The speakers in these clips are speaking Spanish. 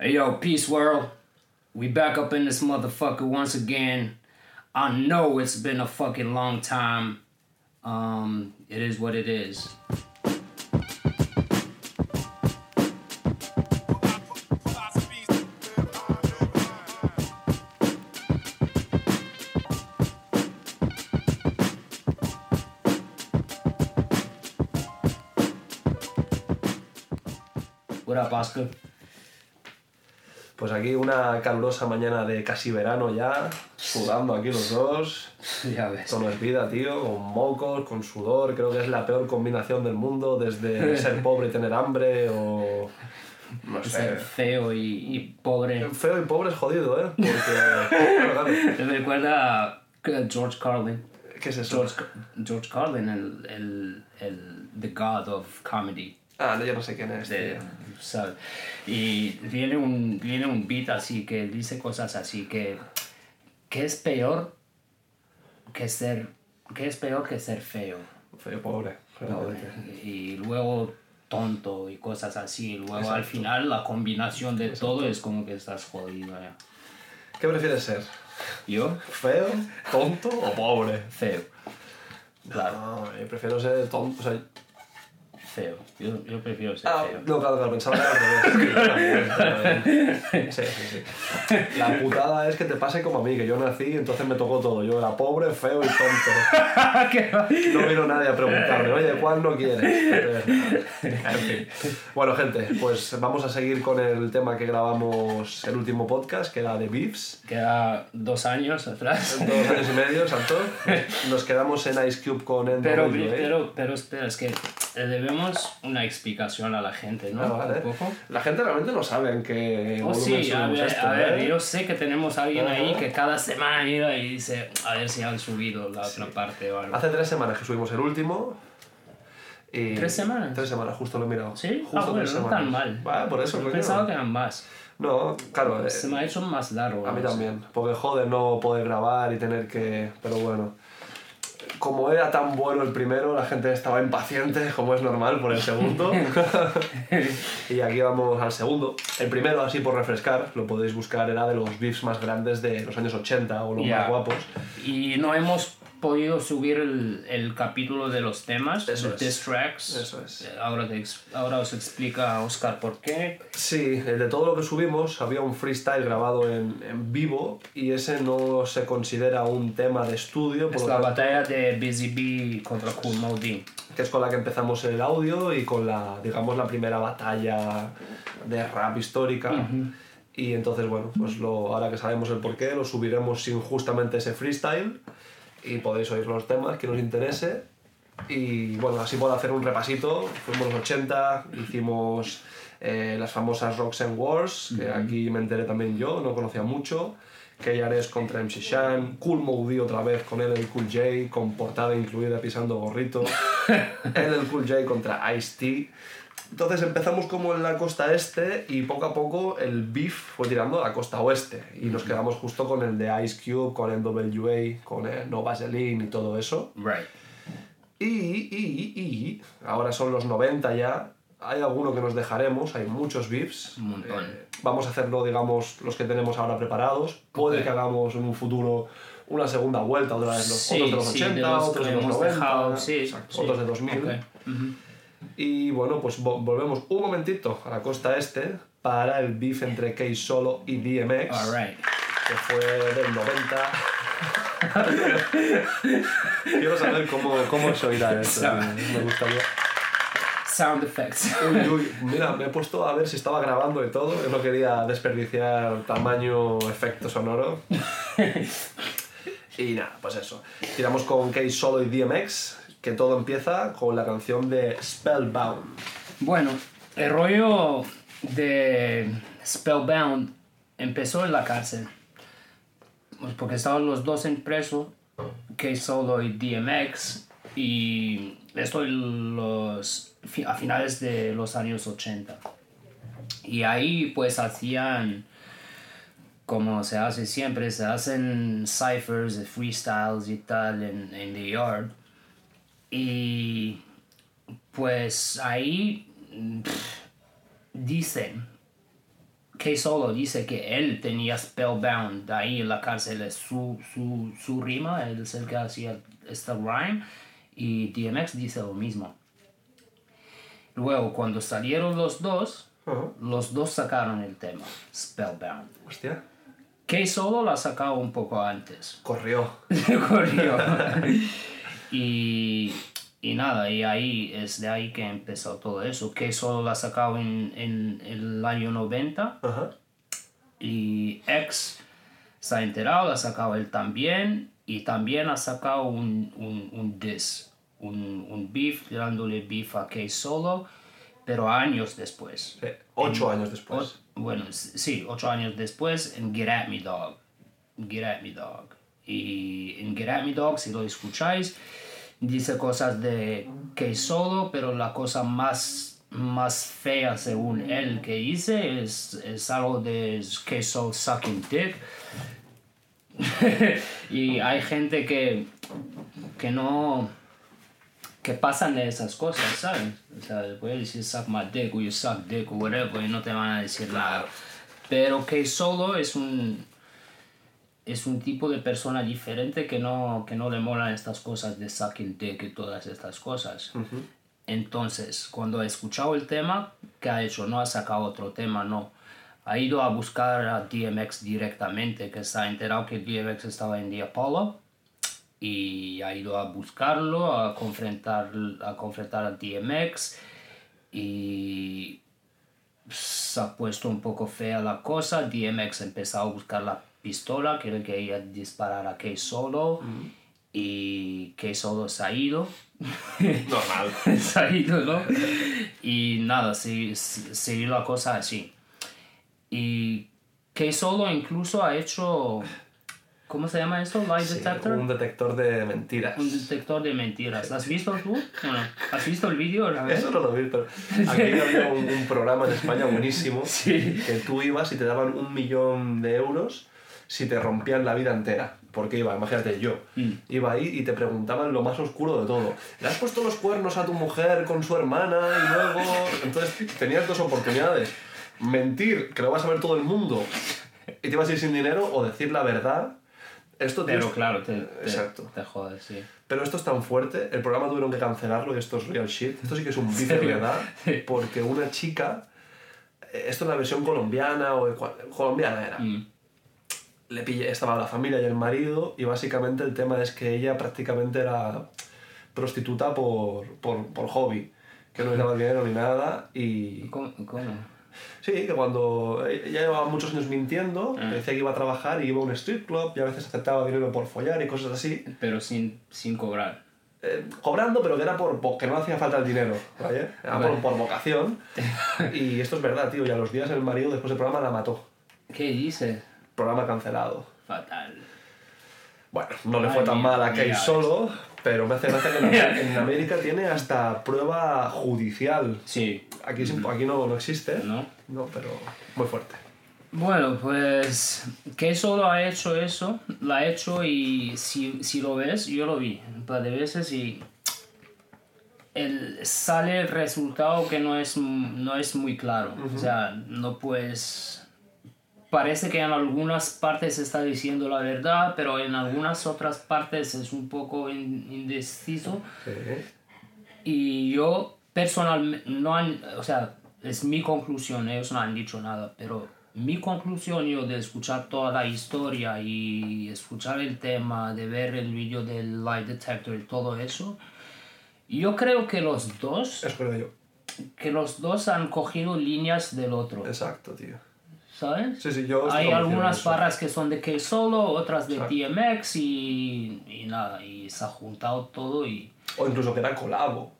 Hey yo, peace world. We back up in this motherfucker once again. I know it's been a fucking long time. Um, it is what it is. What up, Oscar? Pues aquí una calurosa mañana de casi verano ya, sudando aquí los dos. Ya ves. Esto no es vida, tío, con mocos, con sudor. Creo que es la peor combinación del mundo, desde ser pobre y tener hambre o. No Ser sé. feo y, y pobre. Feo y pobre es jodido, ¿eh? Porque. Me recuerda a George Carlin. ¿Qué es eso? George, George Carlin, el, el, el The God of Comedy. Ah, no, yo no sé quién es. De. ¿sabes? Y viene un, viene un beat así que dice cosas así que. ¿Qué es peor que ser. ¿Qué es peor que ser feo? Feo pobre. Y luego tonto y cosas así. Y luego al final la combinación de todo es como que estás jodido ya. ¿Qué prefieres ser? ¿Yo? ¿Feo, tonto o pobre? Feo. Claro, No, yo prefiero ser tonto. O sea, Yo, yo prefiero ser Ah, no, claro, claro, pensaba que era. Sí, sí, sí. La putada es que te pase como a mí, que yo nací, entonces me tocó todo. Yo era pobre, feo y tonto. No vino nadie a preguntarme, oye, ¿cuál no quieres? Bueno, gente, pues vamos a seguir con el tema que grabamos el último podcast, que era de Beefs. Queda dos años atrás. Dos años y medio, exacto. Nos quedamos en Ice Cube con Pero, NWA. pero, pero espera, es que le una explicación a la gente, ¿no? Ah, vale. Un poco. La gente realmente no sabe en qué Oh, sí, a ver, esto, a ver, ¿eh? yo sé que tenemos a alguien ahí Ajá. que cada semana iba y dice, a ver si han subido la otra parte o algo. Hace tres semanas que subimos el último. Y ¿Tres semanas? Tres semanas, justo lo he mirado. ¿Sí? Justo ah, bueno, tres no semanas. tan mal. Vale, por eso, Yo pensaba que eran más. No, claro, eh, Se me ha hecho más largo. a mí no sé. también. Porque joder, no poder grabar y tener que. Pero bueno. Como era tan bueno el primero, la gente estaba impaciente, como es normal, por el segundo. y aquí vamos al segundo. El primero, así por refrescar, lo podéis buscar, era de los beefs más grandes de los años 80 o los más guapos. Y no hemos podido subir el, el capítulo de los temas, Eso de es. diss tracks. Eso es. Eh, Ahora, te ahora os explica Oscar por qué. Sí, el de todo lo que subimos había un freestyle grabado en, en vivo y ese no se considera un tema de estudio, por Es la tanto, batalla de Busy Bee contra Cool Modi. que es con la que empezamos el audio y con la, digamos, la primera batalla de rap histórica. Y entonces, bueno, pues lo, ahora que sabemos el porqué, lo subiremos sin justamente ese freestyle y podéis oír los temas que os interese. Y bueno, así puedo hacer un repasito. Fuimos los 80, hicimos eh, las famosas Rocks and Wars, que aquí me enteré también yo, no conocía mucho. KRS contra MC Shan, Cool Moody otra vez con él el Cool J, con portada incluida pisando gorrito. él el Cool J contra Ice-T. Entonces empezamos como en la costa este y poco a poco el beef fue tirando a la costa oeste y nos quedamos justo con el de Ice Cube, con el WA, con el No Vaseline y todo eso. Right. Y, y, y, ahora son los 90 ya. Hay alguno que nos dejaremos, hay muchos beefs. Un montón. Eh, vamos a hacerlo, digamos, los que tenemos ahora preparados. Puede que hagamos en un futuro una segunda vuelta, otra vez los, Sí, otros de los sí, 80, de los otros de los hemos 90, dejado, sí, exacto, otros de 2000. Ok. Ujú. Y bueno, pues vo- volvemos un momentito a la costa este para el beef entre K Solo y DMX, All right. que fue del 90. Quiero saber cómo, cómo se oirá esto. Me gustaría. Sound effects. Uy, uy, mira, me he puesto a ver si estaba grabando y todo. Yo no quería desperdiciar tamaño efecto sonoro. Y nada, pues eso. Tiramos con K Solo y DMX, que todo empieza con la canción de Spellbound. Bueno, el rollo de Spellbound empezó en la cárcel. Pues Porque estaban los dos en preso, K Solo y DMX, y esto los, a finales de los años 80. Y ahí pues hacían, como se hace siempre, se hacen ciphers, freestyles y tal en, en The Yard. Y pues ahí pff, dicen que solo dice que él tenía Spellbound ahí en la cárcel, es su, su, su rima, él es el que hacía esta rhyme, y DMX dice lo mismo. Luego, cuando salieron los dos, los dos sacaron el tema, Spellbound. Hostia. Que solo la sacaba un poco antes. Corrió. Corrió. y, y nada, y ahí es de ahí que empezó todo eso. Que solo la sacaba en, en el año 90 Ajá. y X se ha enterado, la sacado él también y también ha sacado un, un, un diss, un, un beef, dándole beef a K Solo, pero años después. Eh, ocho años después. O- bueno, sí, ocho años después en Get At Me Dog. Get At Me Dog. Y en Me Dog, si lo escucháis, dice cosas de K Solo, pero la cosa más, más fea según él que dice es, es algo de K Solo sucking dick. y hay gente que, que no que pasan de esas cosas, ¿sabes? O sea, puedes decir suck my dick o you suck dick o whatever y no te van a decir nada. Pero que solo es un es un tipo de persona diferente que no, que no le molan estas cosas de sucking dick y todas estas cosas. Entonces, cuando ha escuchado el tema, ¿qué ha hecho? No ha sacado otro tema, no. Ha ido a buscar a DMX directamente, que se ha enterado que DMX estaba en The Apollo y ha ido a buscarlo, a confrontar, a confrontar a DMX y se ha puesto un poco fea la cosa. DMX empezó a buscar la pistola que él quería disparar a K Solo y K Solo se ha ido. Normal. se ha ido, ¿no? Y nada, se- se- seguir la cosa así. Y K Solo incluso ha hecho. ¿Cómo se llama esto? Lie Sí, detector. un detector de mentiras. Un detector de mentiras. ¿Lo has visto tú? Bueno, ¿has visto el vídeo? Eso no lo vi, pero aquí había un, un programa en España buenísimo Sí. que tú ibas y te daban un millón de euros si te rompían la vida entera. Porque iba, imagínate yo, Mm. iba ahí y te preguntaban lo más oscuro de todo. ¿Le has puesto los cuernos a tu mujer con su hermana y luego...? Entonces tenías dos oportunidades. Mentir, que lo vas a ver todo el mundo y te vas a ir sin dinero, o decir la verdad. Esto Pero es- claro, te, te, Exacto. te jodes, sí. Pero esto es tan fuerte, el programa tuvieron que cancelarlo y esto es real shit. Esto sí que es un bife de verdad, porque una chica, eh, esto es la versión colombiana o colombiana era, Mm. Le pillé, estaba la familia y el marido y básicamente el tema es que ella prácticamente era prostituta por, por, por hobby, que no le daba dinero ni nada y ¿Cómo? cómo? sí, que cuando ella llevaba muchos años mintiendo, Ah. decía que iba a trabajar y iba a un strip club y a veces aceptaba dinero por follar y cosas así. Pero sin, sin cobrar. eh, cobrando, pero que era por, porque no hacía falta el dinero, ¿vale? Era por, por vocación. Y esto es verdad, tío. Y a los días el marido después del programa la mató. ¿Qué dices? Programa cancelado. Fatal. Bueno, no le fue tan mal a Kay solo, pero me hace gracia que en, en América tiene hasta prueba judicial. Sí. Aquí, es aquí no, no existe, ¿No? No, pero muy fuerte. Bueno, pues que solo ha hecho eso, lo ha hecho y si, si lo ves, yo lo vi un par de veces y el, sale el resultado que no es, no es muy claro. O sea, no puedes... Parece que en algunas partes está diciendo la verdad, pero en algunas otras partes es un poco in- indeciso. Sí. Y yo personalmente, no han, o sea, es mi conclusión, ellos no han dicho nada, pero mi conclusión yo de escuchar toda la historia y escuchar el tema, de ver el vídeo del Lie Detector y todo eso, yo creo que los dos, creo yo. que los dos han cogido líneas del otro, Exacto, tío. ¿Sabes? Sí, sí, yo Hay algunas barras que son de K Solo, otras de Exacto. DMX y, y nada, y se ha juntado todo y... O incluso que era colabo.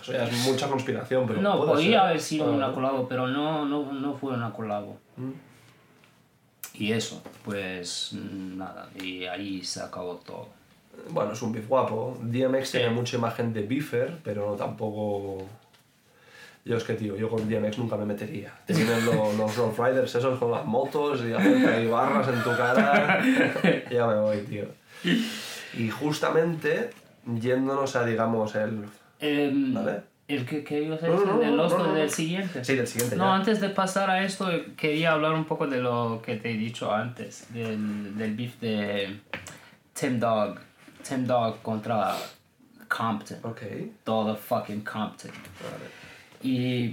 Eso ya es mucha conspiración, pero. No, podía ser. haber sido Ah, una colabo, pero no, no, no fue una colabo. Mm. Y eso, pues nada, y ahí se acabó todo. Bueno, es un beef guapo. DMX tiene mucha imagen de beefer, pero tampoco. Yo es que, tío, yo con DMX nunca me metería. Te vienen lo- los Rough Riders esos con las motos y hacen ahí barras en tu cara. ya me voy, tío. Y justamente, yéndonos a, digamos, el. ¿Vale? El que, que iba a No, no, del no, otro, no, no. del siguiente. Sí, del siguiente. No, ya. antes de pasar a esto, quería hablar un poco de lo que te he dicho antes, del, del beef de Tim Dog. Tim Dog contra Compton. Ok. Todo fucking Compton. Vale. Y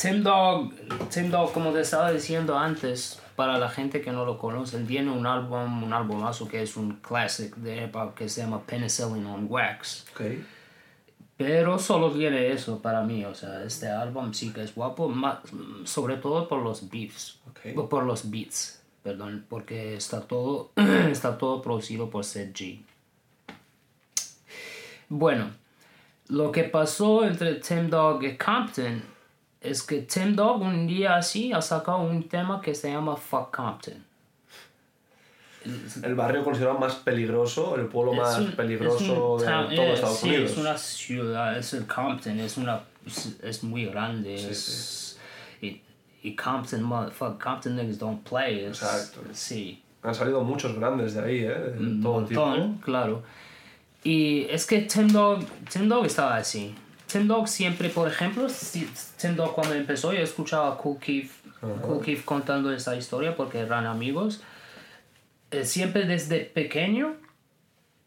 Tim Dog, Tim Dog, como te estaba diciendo antes, para la gente que no lo conoce, tiene un álbum, un álbumazo que es un classic de hip hop que se llama Penicillin on Wax. Ok. Pero solo tiene eso para mí, o sea, este álbum sí que es guapo, ma- sobre todo por los beats, Ok. o por los beats, perdón, porque está todo, está todo producido por Seth G. Bueno, lo que pasó entre Tim Dog y Compton es que Tim Dog un día así ha sacado un tema que se llama Fuck Compton. El barrio considerado más peligroso, el pueblo más un- peligroso de todo eh, Estados sí, Unidos. es una ciudad, es el Compton, es una es, es muy grande, Sí, es y, y Compton, motherfuck, Compton niggas don't play, es, Exacto. sí, Han salido muchos grandes de ahí, ¿eh? De todo montón, tipo. claro. Y es que Tim Dog, Tim Dog estaba así. Tim Dog siempre, por ejemplo, si- Tim Dog cuando empezó yo escuchaba a Cool Keith, Kool Keith contando esa historia porque eran amigos. Eh, siempre desde pequeño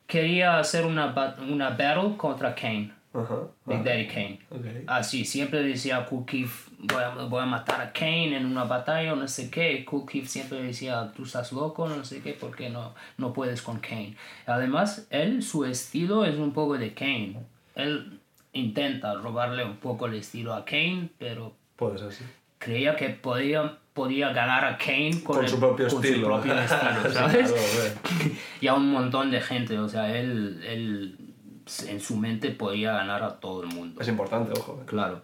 quería hacer una, una battle contra Kane, Ajá. Big Daddy Kane. ok. Así, siempre decía Cool Keith, voy a, voy a matar a Kane en una batalla o no sé qué. Cool Keith siempre decía, tú estás loco, no sé qué, porque no, no puedes con Kane. Además, él, su estilo es un poco de Kane. Él intenta robarle un poco el estilo a Kane, pero Puede ser, sí. creía que podía, podía ganar a Kane con, Con el- su propio con estilo. propio estilo, Sí, ¿sabes? claro, hombre. y a un montón de gente, o sea, él, él en su mente podía ganar a todo el mundo. Es importante, ojo. ¿eh? Claro.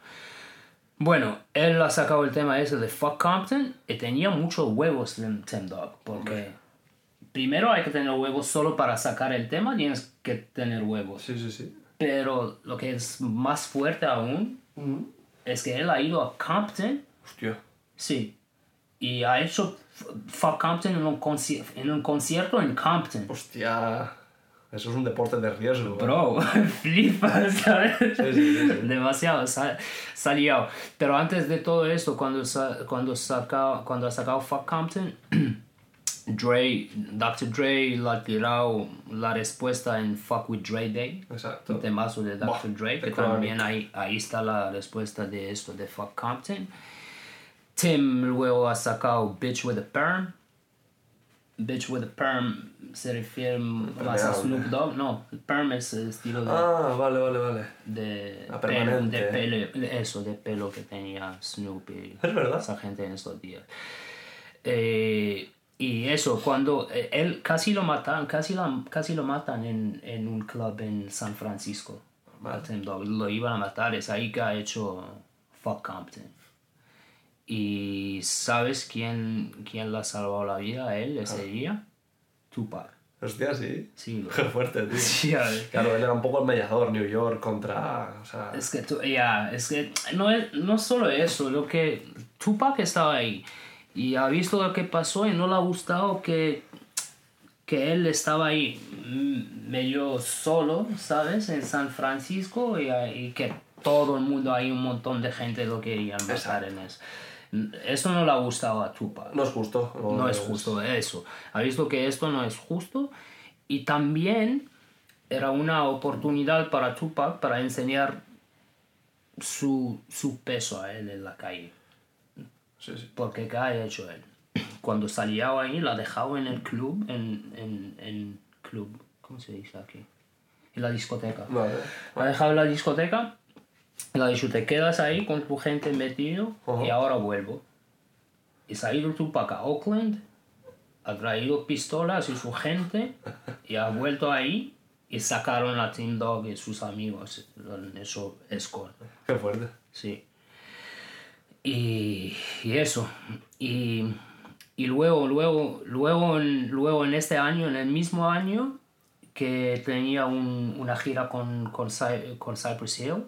Bueno, él ha sacado el tema ese de Fuck Compton y tenía muchos huevos en Tim Dog, porque primero hay que tener huevos solo para sacar el tema, tienes que tener huevos. Sí, sí, sí. Pero lo que es más fuerte aún es que él ha ido a Compton, Hostia. sí, y ha hecho Fuck Compton en un, en un concierto en Compton. Hostia. Eso es un deporte de riesgo. ¿eh? Bro, flipas, ¿sabes? Sí, sí, sí. Demasiado, sa- salió. Pero antes de todo esto, cuando, cuando, saca, cuando ha sacado Fuck Compton, Dre, Dr. Dre le ha tirado la respuesta en Fuck with Dre Day. Exacto. Un temazo de Dr. Buah, Dre, que también ahí, ahí está la respuesta de esto de Fuck Compton. Tim luego ha sacado Bitch with a Perm. Bitch with a Perm se refiere más a. Snoop Dogg. No, el Perm es el estilo de, Ah, vale, vale, vale. de, La pelo, permanente. de pelo, de eso, de pelo que tenía Snoop y Es verdad. esa gente en estos días. Eh, y eso, cuando eh, él casi lo matan, casi, la- casi lo matan en, en un club en San Francisco. Tim Dog. Lo iban a matar, es ahí que ha hecho Fuck Compton. ¿Y sabes quién, quién le ha salvado la vida a él ese día? Tupac. Hostia, sí. Sí, lo- Qué fuerte, tío. Sí, a ver. Claro, él era un poco el mediador, New York contra. O sea, Es que, ya, es que no es no solo eso, lo que Tupac estaba ahí y ha visto lo que pasó y no le ha gustado que, que él estaba ahí mm, medio solo, ¿sabes? En San Francisco y, y que todo el mundo, hay un montón de gente lo querían matar en eso. Eso no le ha gustado a Tupac. no es justo. No es justo eso. Ha visto que esto no es justo y también era una oportunidad para Tupac para enseñar su, su peso a él en la calle. Sí, sí. Porque ¿qué ha hecho él? Cuando salía ahí, la dejaba en el club, en, en, en club, ¿cómo se dice aquí? En la discoteca. Vale. La ha dejado en la discoteca, le ha dicho, te quedas ahí con tu gente metido y ahora vuelvo. Y se ha ido Tupac a Oakland, ha traído pistolas y su gente y ha vuelto ahí y sacaron a Tim Dog y sus amigos en eso escort. Qué fuerte. Sí. Y, y eso. Y, y luego, luego, luego, en, luego en este año, en el mismo año que tenía un- una gira con, con, Cy- con Cypress Hill,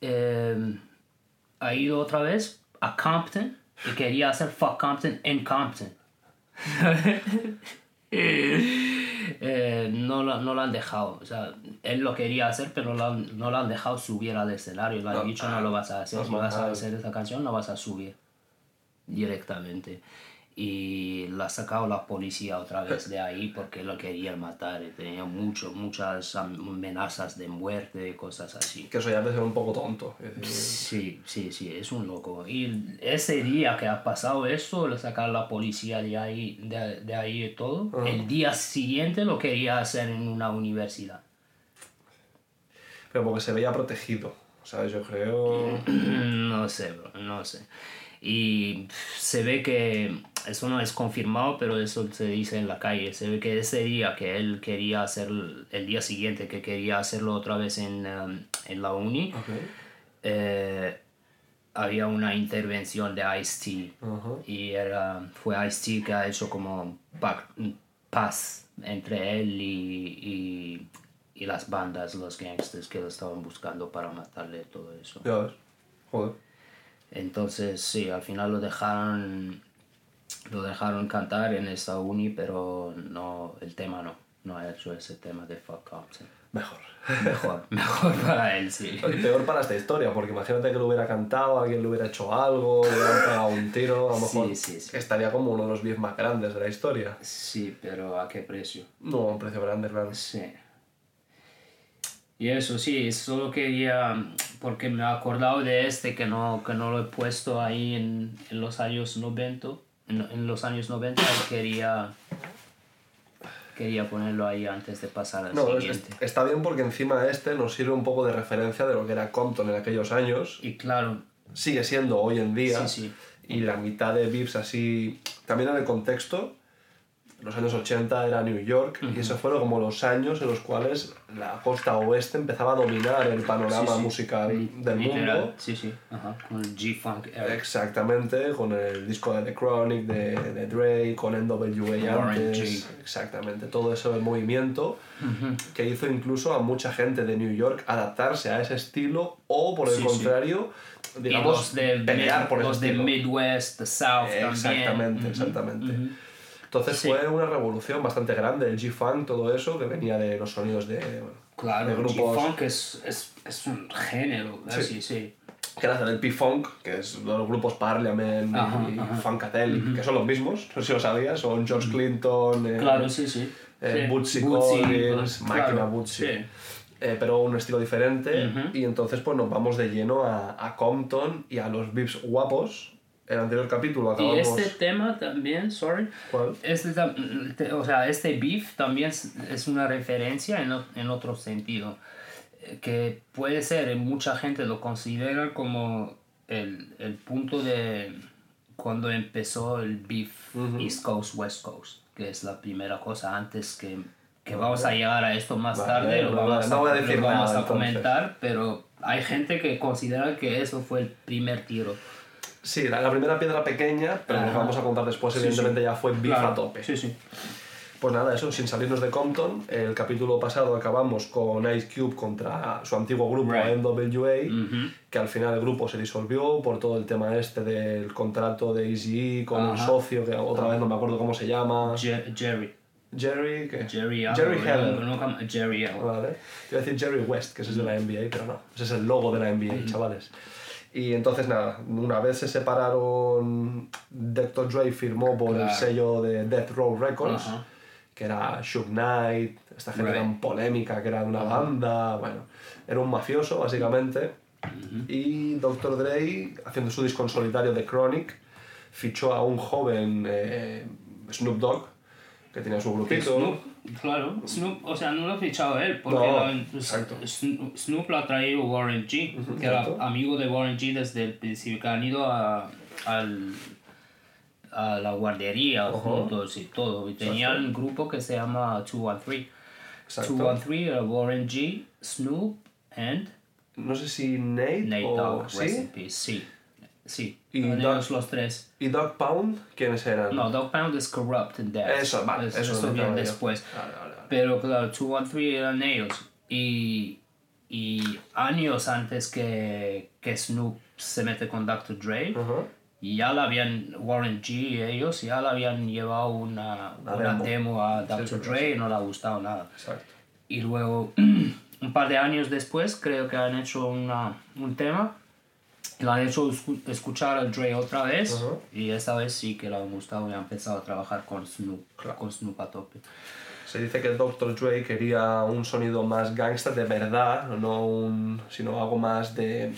Eh, ha ido otra vez a Compton y quería hacer Fuck Compton en Compton. eh, no, lo, no lo han dejado. O sea, él lo quería hacer, pero no lo han, no lo han dejado subir al escenario. Le han No, dicho, no lo vas a hacer. no, Si vas a hacer esa canción, no vas a subir directamente. Y la ha sacado la policía otra vez de ahí porque lo querían matar. y Tenía mucho, muchas amenazas de muerte y cosas así. Que eso ya ser un poco tonto. Sí, sí, sí, es un loco. Y ese día que ha pasado eso, le sacaron la policía de ahí, de, de ahí y todo, el día siguiente lo quería hacer en una universidad. pero porque se veía protegido. ¿Sabes? Yo creo. no sé, bro, no sé. Y se ve que, eso no es confirmado, pero eso se dice en la calle, se ve que ese día que él quería hacer, el día siguiente que quería hacerlo otra vez en, um, en la uni, eh, había una intervención de Ice-T. Y era, fue Ice-T que ha hecho como pa- paz entre él y, y, y las bandas, los gangsters que lo estaban buscando para matarle todo eso. Ya ves. Joder. Entonces, sí, al final lo dejaron, lo dejaron cantar en esta uni, pero no, el tema no. No ha hecho ese tema de Fuck Compton. Mejor. Mejor, mejor para él, sí. Y peor para esta historia, porque imagínate que lo hubiera cantado, alguien le hubiera hecho algo, le hubieran pegado un tiro, a lo Sí, mejor sí, sí. estaría como uno de los 10 más grandes de la historia. Sí, pero ¿a qué precio? No, a un precio grande, claro. Sí. Y eso sí, solo quería, porque me he acordado de este que no, que no lo he puesto ahí en, en los años 90, en, en los años 90 y quería, quería ponerlo ahí antes de pasar al No, es- siguiente. está bien porque encima este nos sirve un poco de referencia de lo que era Compton en aquellos años. Y claro, Sigue siendo hoy en día. Sí, sí. Y la mitad de Vips así... También en el contexto, los años 80 era New York y esos fueron como los años en los cuales la costa oeste empezaba a dominar el panorama Sí, sí. musical del literal, mundo. Sí, sí, ajá, con el G-Funk. Exactamente, con el disco de The Chronic de, de Dre, con NWA antes. Exactamente, todo eso el movimiento que hizo incluso a mucha gente de New York adaptarse a ese estilo o por el Sí, contrario, Y digamos, los de, pelear por los de. Midwest, the South Exactamente, también. exactamente. Entonces Sí. fue una revolución bastante grande, el G-Funk, todo eso, que venía de los sonidos de, bueno, Claro, de el grupos G-Funk es, es, es un género, así, sí. que nacen del P-Funk, que es de los grupos Parliament Ajá, y ajá. Funkadelic, que son los mismos, no sé si lo sabías, son George Clinton, eh, Claro, sí, sí. eh, sí. Bootsy Bootsy, Collins, claro, Máquina Bootsy, sí. eh, pero un estilo diferente, y entonces pues nos vamos de lleno a, a Compton y a los Vips guapos. El anterior capítulo Y acabamos... este tema también, sorry, ¿Cuál? este, o sea, este beef también es, una referencia en, en otro sentido, eh, que puede ser, eh, mucha gente lo considera como el, el punto de cuando empezó el beef East Coast, West Coast, que es la primera cosa antes que, que vamos a llegar a esto más Vale, tarde, lo vamos, no a, voy a decir lo vamos nada, a entonces. comentar, pero hay gente que considera que eso fue el primer tiro. Sí, la, la primera piedra pequeña, pero nos Ajá. vamos a contar después, evidentemente sí. ya fue Beef Claro, a tope. Sí, sí. Pues nada, eso, sin salirnos de Compton, el capítulo pasado acabamos con Ice Cube contra su antiguo grupo Right. NWA, que al final el grupo se disolvió por todo el tema este del contrato de Eazy-E con Ajá. socio, que otra vez no me acuerdo cómo se llama. Je- Jerry. Jerry, ¿qué? Jerry Jerry algo, Heller. no- no- Jerry. Vale. Te iba a decir Jerry West, que ese es de la NBA, pero no. Ese es el logo de la NBA, chavales. Y entonces, nada, una vez se separaron, Dr. Dre firmó por el sello de Death Row Records, que era Shook Knight, esta gente Right. tan polémica, que era una banda, bueno, era un mafioso, básicamente. Y Dr. Dre, haciendo su disco en solitario de Chronic, fichó a un joven eh, Snoop Dogg, que tenía su grupito. Claro, Snoop, o sea, no lo ha fichado él, porque No. Snoop, lo ha traído Warren G, que era amigo de Warren G desde el principio, que han ido a, al, a la guardería juntos y todo, y tenían un grupo que se llama 213. Exacto. 213 era Warren G, Snoop and No sé si Nate, Nate o... Dogg, ¿sí? Peace, sí. Sí, Y ellos los tres. ¿Y Dog Pound? ¿Quiénes eran? No, Dog Pound es Corrupt and Dead. Eso, vale, Es- eso Eso yo. después. Vale, vale, vale. Pero claro, 213 eran ellos. Y, y años antes que, que Snoop se mete con Dr. Dre, Ajá. Y ya la habían, Warren G y ellos ya la habían llevado una, Una una demo. demo. a Dr. sí, Dre y no le ha gustado nada. Exacto. Y luego, un par de años después, creo que han hecho una, un tema. Lo han hecho escu- escuchar a Dre otra vez. Ajá. Y esta vez sí que le ha gustado y ha empezado a trabajar con Snoop, Claro. con Snoop a tope. Se dice que Dr. Dre quería un sonido más gangsta de verdad, no un, sino algo más de eh,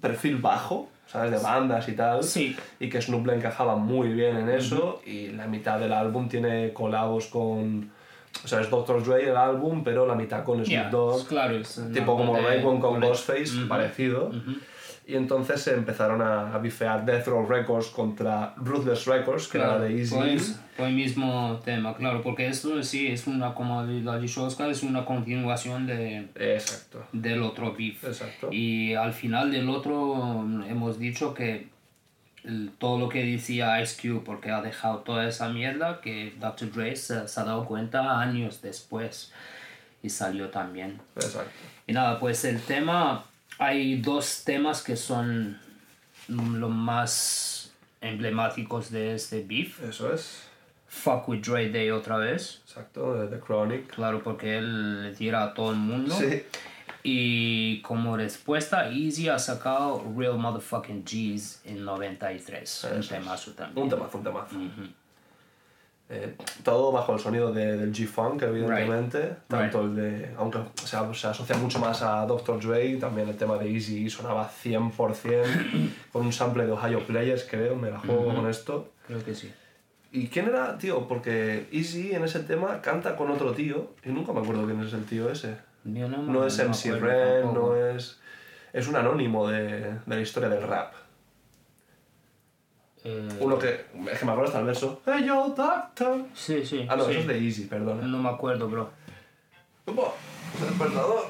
perfil bajo, ¿sabes? De bandas y tal. Sí. Y que Snoop le encajaba muy bien en eso. Y la mitad del álbum tiene colabos con. O sea, es Dr. Dre el álbum, pero la mitad con Snoop Ya, Dogg. claro. es Tipo como Raekwon con Ghostface, Ujú. parecido. Y entonces se empezaron a, a bifear Death Row Records contra Ruthless Records, que Claro, era de Easy. Fue el mismo tema, claro, porque esto sí es una, como lo ha dicho Oscar, es una continuación de, Exacto. del otro beef. Exacto. Y al final del otro mm, hemos dicho que el- todo lo que decía Ice Cube, porque ha dejado toda esa mierda, que Dr. Dre se, se ha dado cuenta años después y salió también. Exacto. Y nada, pues el tema, hay dos temas que son los más emblemáticos de este beef. Eso es. Fuck with Dre Day otra vez. Exacto, de The Chronic. Claro, porque él le tira a todo el mundo. Sí. Y como respuesta, Easy ha sacado Real Motherfucking G's en 93. Un Eso es. temazo también. Un temazo, un temazo. Eh, todo bajo el sonido de- del G-Funk, evidentemente. Tanto el de. Aunque o sea, se asocia mucho más a Dr. Dre, también el tema de Easy sonaba 100% con un sample de Ohio Players, creo. Me la juego con esto. Creo que sí. ¿Y quién era, tío? Porque Easy en ese tema canta con otro tío y nunca me acuerdo quién es el tío ese. Yo no, No es me MC Ren, no es. Es un anónimo de, de la historia del rap. Eh, Uno que. Es que me acuerdo hasta el verso. Hey yo, doctor. sí, sí. Ah, no, sí. eso es de Easy, perdona. No me acuerdo, bro. Opa, despertador.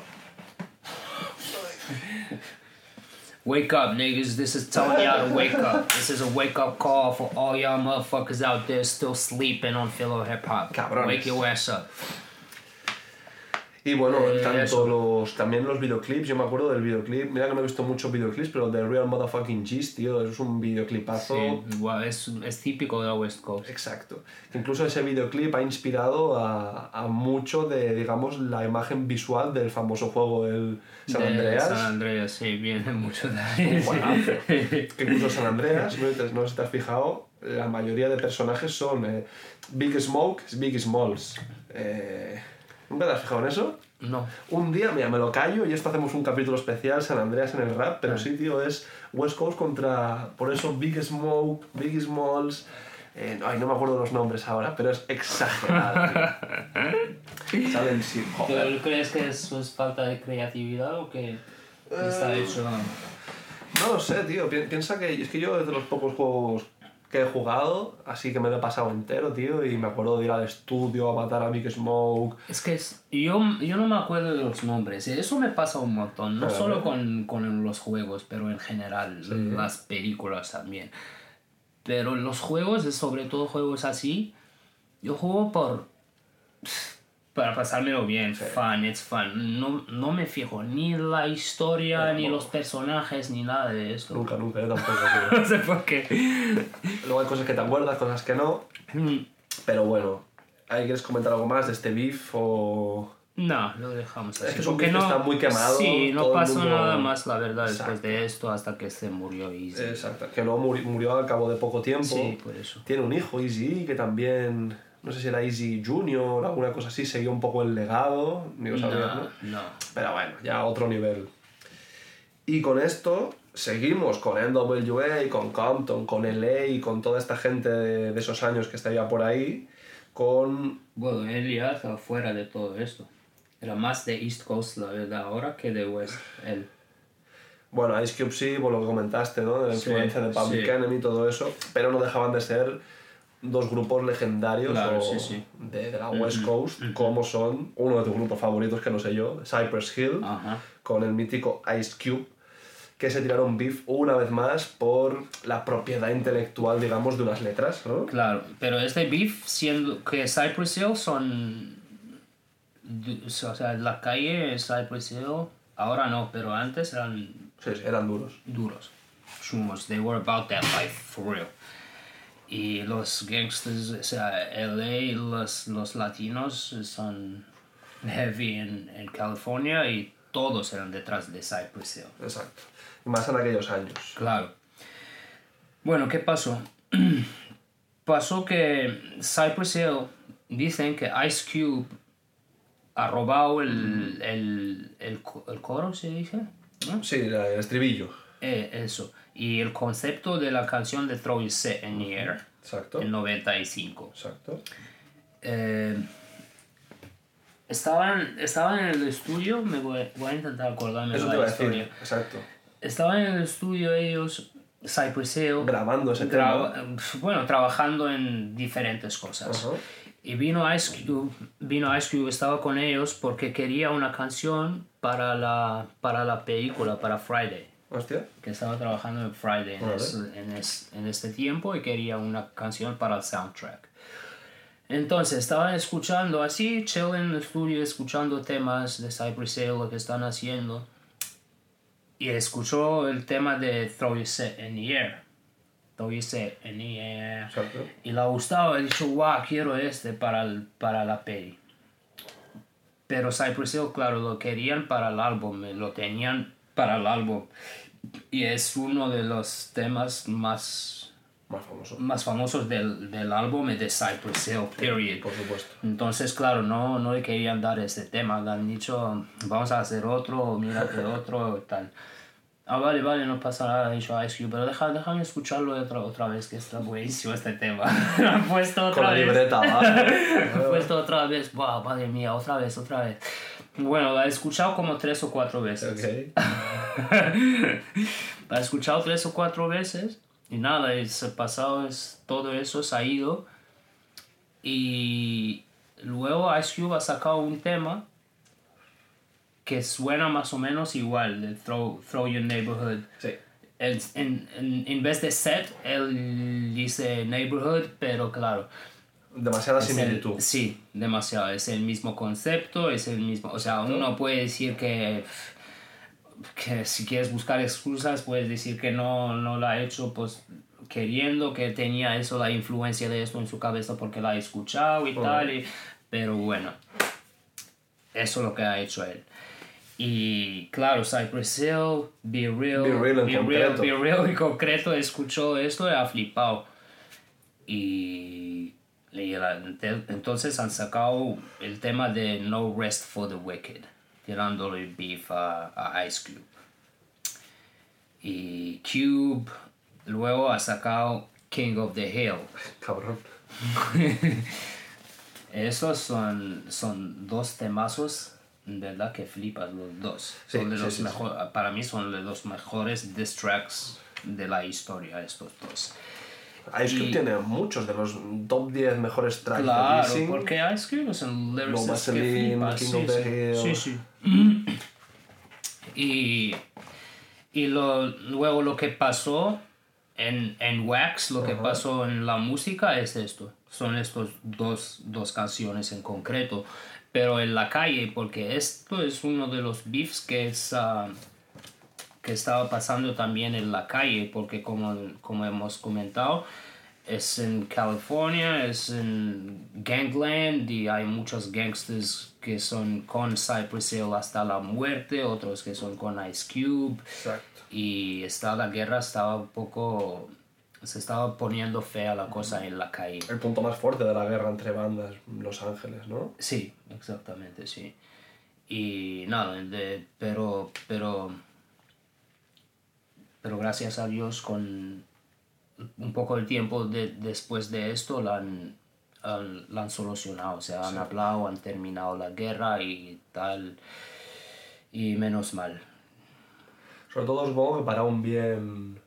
Wake up, niggas. This is telling y'all to wake up. This is a wake up call for all y'all motherfuckers out there still sleeping on Philo Hip Hop. Cabrones. Wake your ass up. Y bueno, Eh, tanto eso. los, también los videoclips, yo me acuerdo del videoclip, mira que no he visto muchos videoclips, pero el de Real Motherfucking G's, tío, es un videoclipazo. Sí, igual, es, es típico de la West Coast. Exacto. Que incluso ese videoclip ha inspirado a, a mucho de, digamos, la imagen visual del famoso juego del San De Andreas. San Andreas, sí, viene mucho de ahí. Que incluso San Andreas, no, te- no sé si te has fijado, la mayoría de personajes son eh, Big Smoke, Big Smalls. Eh, ¿Nunca te has fijado en eso? No. Un día, mira, me lo callo y esto hacemos un capítulo especial, San Andreas en el rap, Ah. pero sí, tío, es West Coast contra, por eso, Big Smoke, Big Smalls, eh, ay, no me acuerdo los nombres ahora, pero es exagerado, tío. Salen sí, joder. ¿Pero crees que eso es falta de creatividad o que está Eh, hecho? No lo sé, tío, pi- piensa que es que yo es de los pocos juegos que he jugado, así que me lo he pasado entero, tío, y me acuerdo de ir al estudio a matar a Big Smoke. Es que es- yo, yo no me acuerdo de los nombres. y Eso me pasa un montón. No solo con, con los juegos, pero en general. Las películas también. Pero los juegos, sobre todo juegos así, yo juego por... Para pasármelo bien, fun, it's fun. No, no me fijo ni la historia, ni los personajes, ni nada de esto. Nunca, nunca, yo tampoco. No sé por qué. Luego hay cosas que te acuerdas, cosas que no, pero bueno. ¿Ahí quieres comentar algo más de este beef o...? No, lo dejamos así. Es que es un porque que está muy quemado, Sí, no pasó mundo- nada más, la verdad, después Exacto. de esto hasta que se murió Easy. Exacto, que luego muri- murió al cabo de poco tiempo. Sí, por eso. Tiene un hijo, Easy, que también, no sé si era Easy Junior, alguna cosa así, seguía un poco el legado, sabías, ¿no? No, no. Pero bueno, ya otro nivel. Y con esto seguimos con NWA, con Compton, con LA y con toda esta gente de, de esos años que está ya por ahí, con... Bueno, él ya está fuera de todo esto. Era más de East Coast, la verdad, ahora que de West. Él. Bueno, Ice Cube sí, por lo que comentaste, ¿no? De la Sí, influencia de Public sí. Enemy y todo eso, pero no dejaban de ser dos grupos legendarios Claro, o sí, sí. De, de la West Coast, como son uno de tus grupos favoritos, que no sé yo, Cypress Hill, Ajá. con el mítico Ice Cube, que se tiraron beef una vez más por la propiedad intelectual, digamos, de unas letras, ¿no? Claro, pero este beef, siendo que Cypress Hill son. O sea, la calle Cypress Hill, ahora no, pero antes eran Sí, sí, eran duros. duros. chumos. They were about that life, for real. Y los gangsters, o sea, LA, los, los latinos son heavy en, en California y todos eran detrás de Cypress Hill. Exacto. Y más en aquellos años. Claro. Bueno, ¿qué pasó? pasó que Cypress Hill dicen que Ice Cube ha robado el, el, el, co- el coro, ¿se dice? ¿No? Sí, el estribillo. Eh, eso. Y el concepto de la canción de Throw Your Set in the Air Exacto. en 95. Exacto. Eh, estaban, estaban en el estudio, me voy, voy a intentar acordarme Eso de la decir. historia. Exacto. Estaban en el estudio ellos, Cypress Hill, Grabando ese tema. bueno, trabajando en diferentes cosas. Ajá. Y vino Ice Cube, vino Ice Cube, estaba con ellos porque quería una canción para la, para la película, para Friday. Hostia. Que estaba trabajando en Friday en, es- en este tiempo y quería una canción para el soundtrack. Entonces estaban escuchando así, chill en el estudio, escuchando temas de Cypress Hill, lo que están haciendo. Y escuchó el tema de Throw Your Set in the Air. Throw Your Set in the Air. Exacto. Y le ha gustado, he dicho, wow, quiero este para, el- para la peli. Pero Cypress Hill, claro, lo querían para el álbum, eh, lo tenían para el álbum. Y es uno de los temas más, Más famoso. más famosos del, del álbum de Cypress Hill, period. Por supuesto. Entonces, claro, no, no le querían dar este tema, le han dicho, vamos a hacer otro, mírate otro, y tal. Ah, vale, vale, no pasa nada, ha dicho Ice Cube, pero deja, déjame escucharlo otra, otra vez, que está buenísimo este tema. Lo han puesto otra Con la vez. libreta, va. Lo han puesto otra vez, wow, madre mía, otra vez, otra vez. Bueno, la he escuchado como tres o cuatro veces. ok. La he escuchado tres o cuatro veces y nada, es pasado, es, todo eso se ha ido. Y luego Ice Cube ha sacado un tema que suena más o menos igual, de Throw, Throw Your Neighborhood. Sí. En, en, en vez de set, él dice neighborhood, pero claro. Demasiada es el- similitud. sí, demasiado. Es el mismo concepto, es el mismo. O sea, uno puede decir que, que si quieres buscar excusas, puedes decir que no, no la ha hecho pues queriendo, que tenía eso, la influencia de esto en su cabeza porque la ha escuchado y tal. y- pero bueno, eso es lo que ha hecho él. Y claro, Cypress Hill, Be Real, Be Real en concreto. Be Real en concreto, escuchó esto y ha flipado. Y, y entonces han sacado el tema de No Rest for the Wicked, tirándole beef a, a Ice Cube. Y Cube luego ha sacado King of the Hill. Cabrón. Esos son, son dos temazos, verdad que flipas los dos. Sí, Son de sí, los sí, mejo- Para mí son de los mejores diss tracks de la historia, estos dos. Ice Cube Y- tiene muchos de los top 10 mejores tracks de Claro, dissing. porque Ice Cube es un lyricist Vaseline. King Sí, of the sí, Hill. sí, sí. Y, y lo, luego lo que pasó en, en Wax, lo que pasó en la música es esto. Son estos dos, dos canciones en concreto. Pero en la calle, porque esto es uno de los beefs que es... ah, que estaba pasando también en la calle, porque como, como hemos comentado, es en California, es en Gangland y hay muchos gangsters que son con Cypress Hill hasta la muerte, otros que son con Ice Cube Exacto. y está la guerra estaba un poco se estaba poniendo fea la cosa en la calle. El punto más fuerte de la guerra entre bandas, Los Ángeles, ¿no? Sí, exactamente, sí. Y nada, de- pero, pero, pero gracias a Dios con un poco de tiempo de- después de esto la han, han- la han solucionado, o sea, han hablado, han terminado la guerra y tal, y menos mal. Sobre todo supongo que para un bien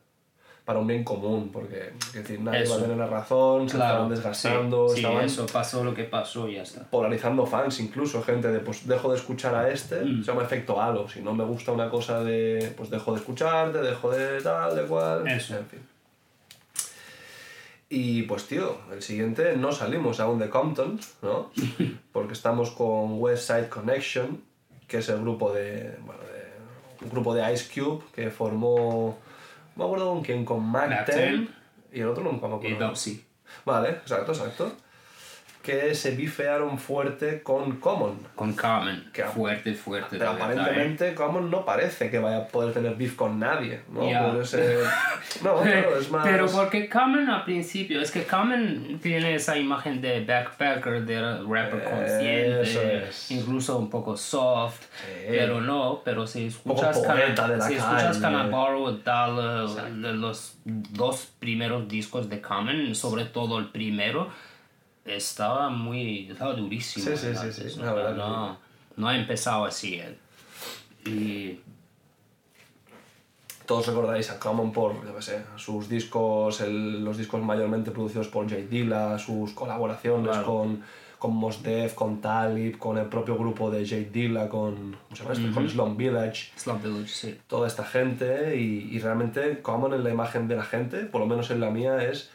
para un bien común, porque es decir, nadie Eso. va a tener la razón, se estaban desgastando, sí, sí, estaban eso pasó lo que pasó y ya está. polarizando fans incluso, gente de pues dejo de escuchar a este, Mm. se llama efecto halo, si no me gusta una cosa de pues dejo de escucharte, dejo de tal, de cual, Eso. en fin. Y pues tío, el siguiente no salimos aún de Compton, ¿no? Porque estamos con West Side Connection, que es el grupo de, bueno, de un grupo de Ice Cube que formó me acuerdo con quién, con Mac, Mac 10, 10. y el otro no me acuerdo. Y Dopsy. Vale, exacto, exacto. Que se bifearon fuerte con Common. Con Carmen. Que- fuerte, fuerte. Pero verdad, ¿eh? aparentemente Common no parece que vaya a poder tener beef con nadie, ¿no? Puede ser- No, claro, es más... Pero porque Carmen al principio, es que Carmen tiene esa imagen de backpacker, de rapper consciente, es. incluso un poco soft, pero no, pero si escuchas, la si escuchas. Can Dollar, de los dos primeros discos de Carmen, sobre todo el primero, estaba muy, estaba durísimo. Sí, sí, sí, antes, sí, ¿no? verdad no, no ha empezado así él. Y Todos recordáis a Common por, yo qué sé, sus discos, el- los discos mayormente producidos por Jay Dilla, sus colaboraciones Claro. con, con Mos Def, con Talib, con el propio grupo de Jay Dilla, con, ¿cómo se llama este? con Slum Village. Slum Village, sí. toda esta gente y, y realmente Common en la imagen de la gente, por lo menos en la mía, es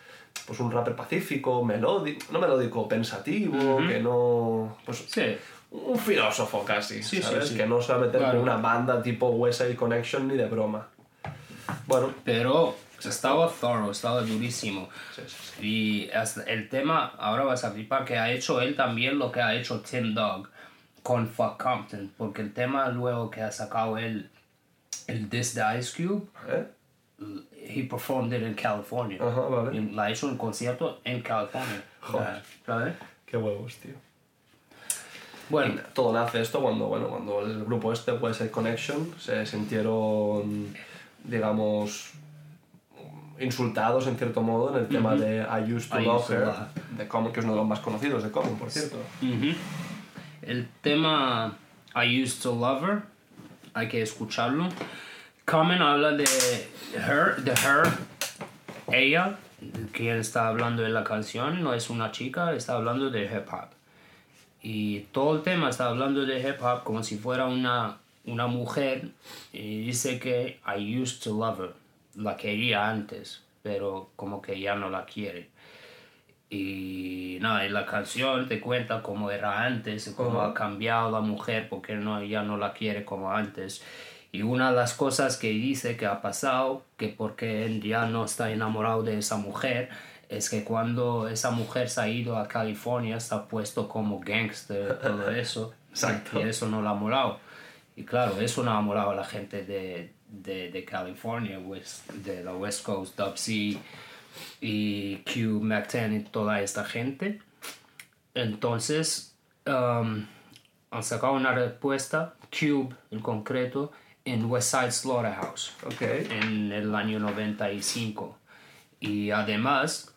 pues un rapper pacífico, melódico, no melódico, pensativo, que no... pues Sí. un filósofo casi, Sí, ¿sabes? sí. Que no se va a meter Claro. con una banda tipo West Side Connection ni de broma. Bueno, Pero estaba thorough, estaba durísimo. sí, sí, sí. Y hasta el tema, ahora vas a flipar, que ha hecho él también lo que ha hecho Tim Dog con Fuck Compton. Porque el tema luego que ha sacado él, el This de Ice Cube, ¿Eh? He performed it in California. Ajá, vale. Y La hecho en concierto en California. Joder. ¿Sabes? Qué huevos, tío. Bueno, Todo nace esto cuando, bueno, cuando el grupo este, West Side Connection, se sintieron, digamos, insultados en cierto modo en el tema de I Used to I Love Her, de Common, que es uno de los más conocidos de Common, por cierto. Ujú. El tema I Used to Love Her, hay que escucharlo. Common habla de her, de her, ella, quien está hablando en la canción, no es una chica, está hablando de hip hop. Y todo el tema está hablando de hip hop como si fuera una, una mujer y dice que I used to love her, la quería antes, pero como que ya no la quiere. Y nada, en la canción te cuenta cómo era antes, cómo ha cambiado la mujer porque no, ya no la quiere como antes. Y una de las cosas que dice que ha pasado, que porque él ya no está enamorado de esa mujer, es que cuando esa mujer se ha ido a California, está puesto como gangster, todo eso. Exacto. Y eso no la ha molado. Y claro, eso no ha molado a la gente de, de, de California, West- de la West Coast, Dub C y Q, 10 y toda esta gente. Entonces, um, han sacado una respuesta, Cube en concreto, en West Side Slaughterhouse Ok. en el año 95. Y además,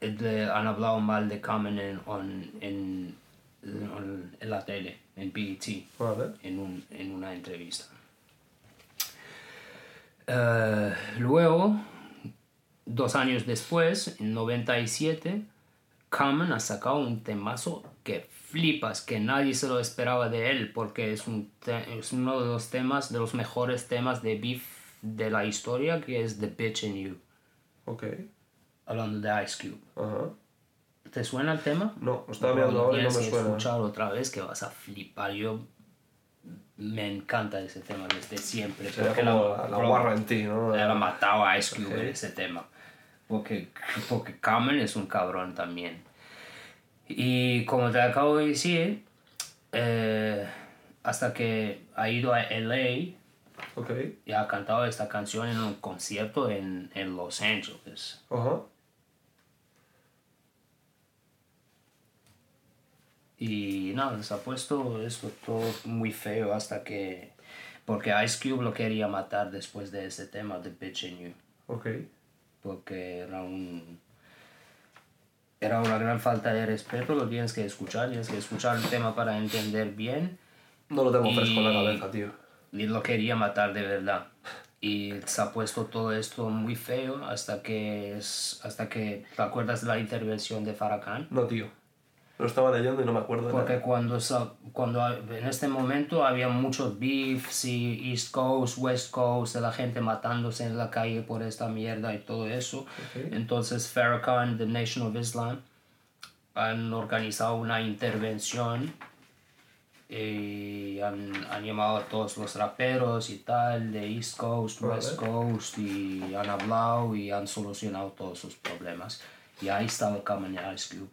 eh, de- han hablado mal de Common en, on- en, en la tele, en BET, Vale. en, un- en una entrevista. Eh, luego, dos años después, en 97, Common ha sacado un temazo que flipas, que nadie se lo esperaba de él, porque es, un es uno de los temas, de los mejores temas de beef de la historia, que es The Bitch in You, Ok. hablando de Ice Cube. Ajá. ¿Te suena el tema? No, estaba mirando ahora y no me que suena. escuchar otra vez que vas a flipar. Yo me encanta ese tema desde siempre. Sería porque como la- la, la guarra en ti, ¿no? él ha matado a Ice Cube Ok. en ese tema. Porque, porque Common es un cabrón también. Y como te acabo de decir, eh, hasta que ha ido a LA Ok. y ha cantado esta canción en un concierto en, en Los Ángeles. Ajá. Y nada, se ha puesto esto todo muy feo hasta que... Porque Ice Cube lo quería matar después de ese tema de Bitch in You. Ok. Porque era un... Era una gran falta de respeto, lo tienes que escuchar, tienes que escuchar el tema para entender bien. No lo tengo fresco en la Y- cabeza, tío. Y lo quería matar de verdad. Y se ha puesto todo esto muy feo hasta que es, hasta que te acuerdas de la intervención de Farrakhan. No, tío. Lo estaba leyendo y no me acuerdo Porque nada. cuando, cuando en este momento había muchos beefs y East Coast, West Coast, de la gente matándose en la calle por esta mierda y todo eso. Ok. Entonces Farrakhan, The Nation of Islam, han organizado una intervención y han, han llamado a todos los raperos y tal de East Coast, West Coast y han hablado y han solucionado todos sus problemas. Y ahí estaba Common Ice Cube.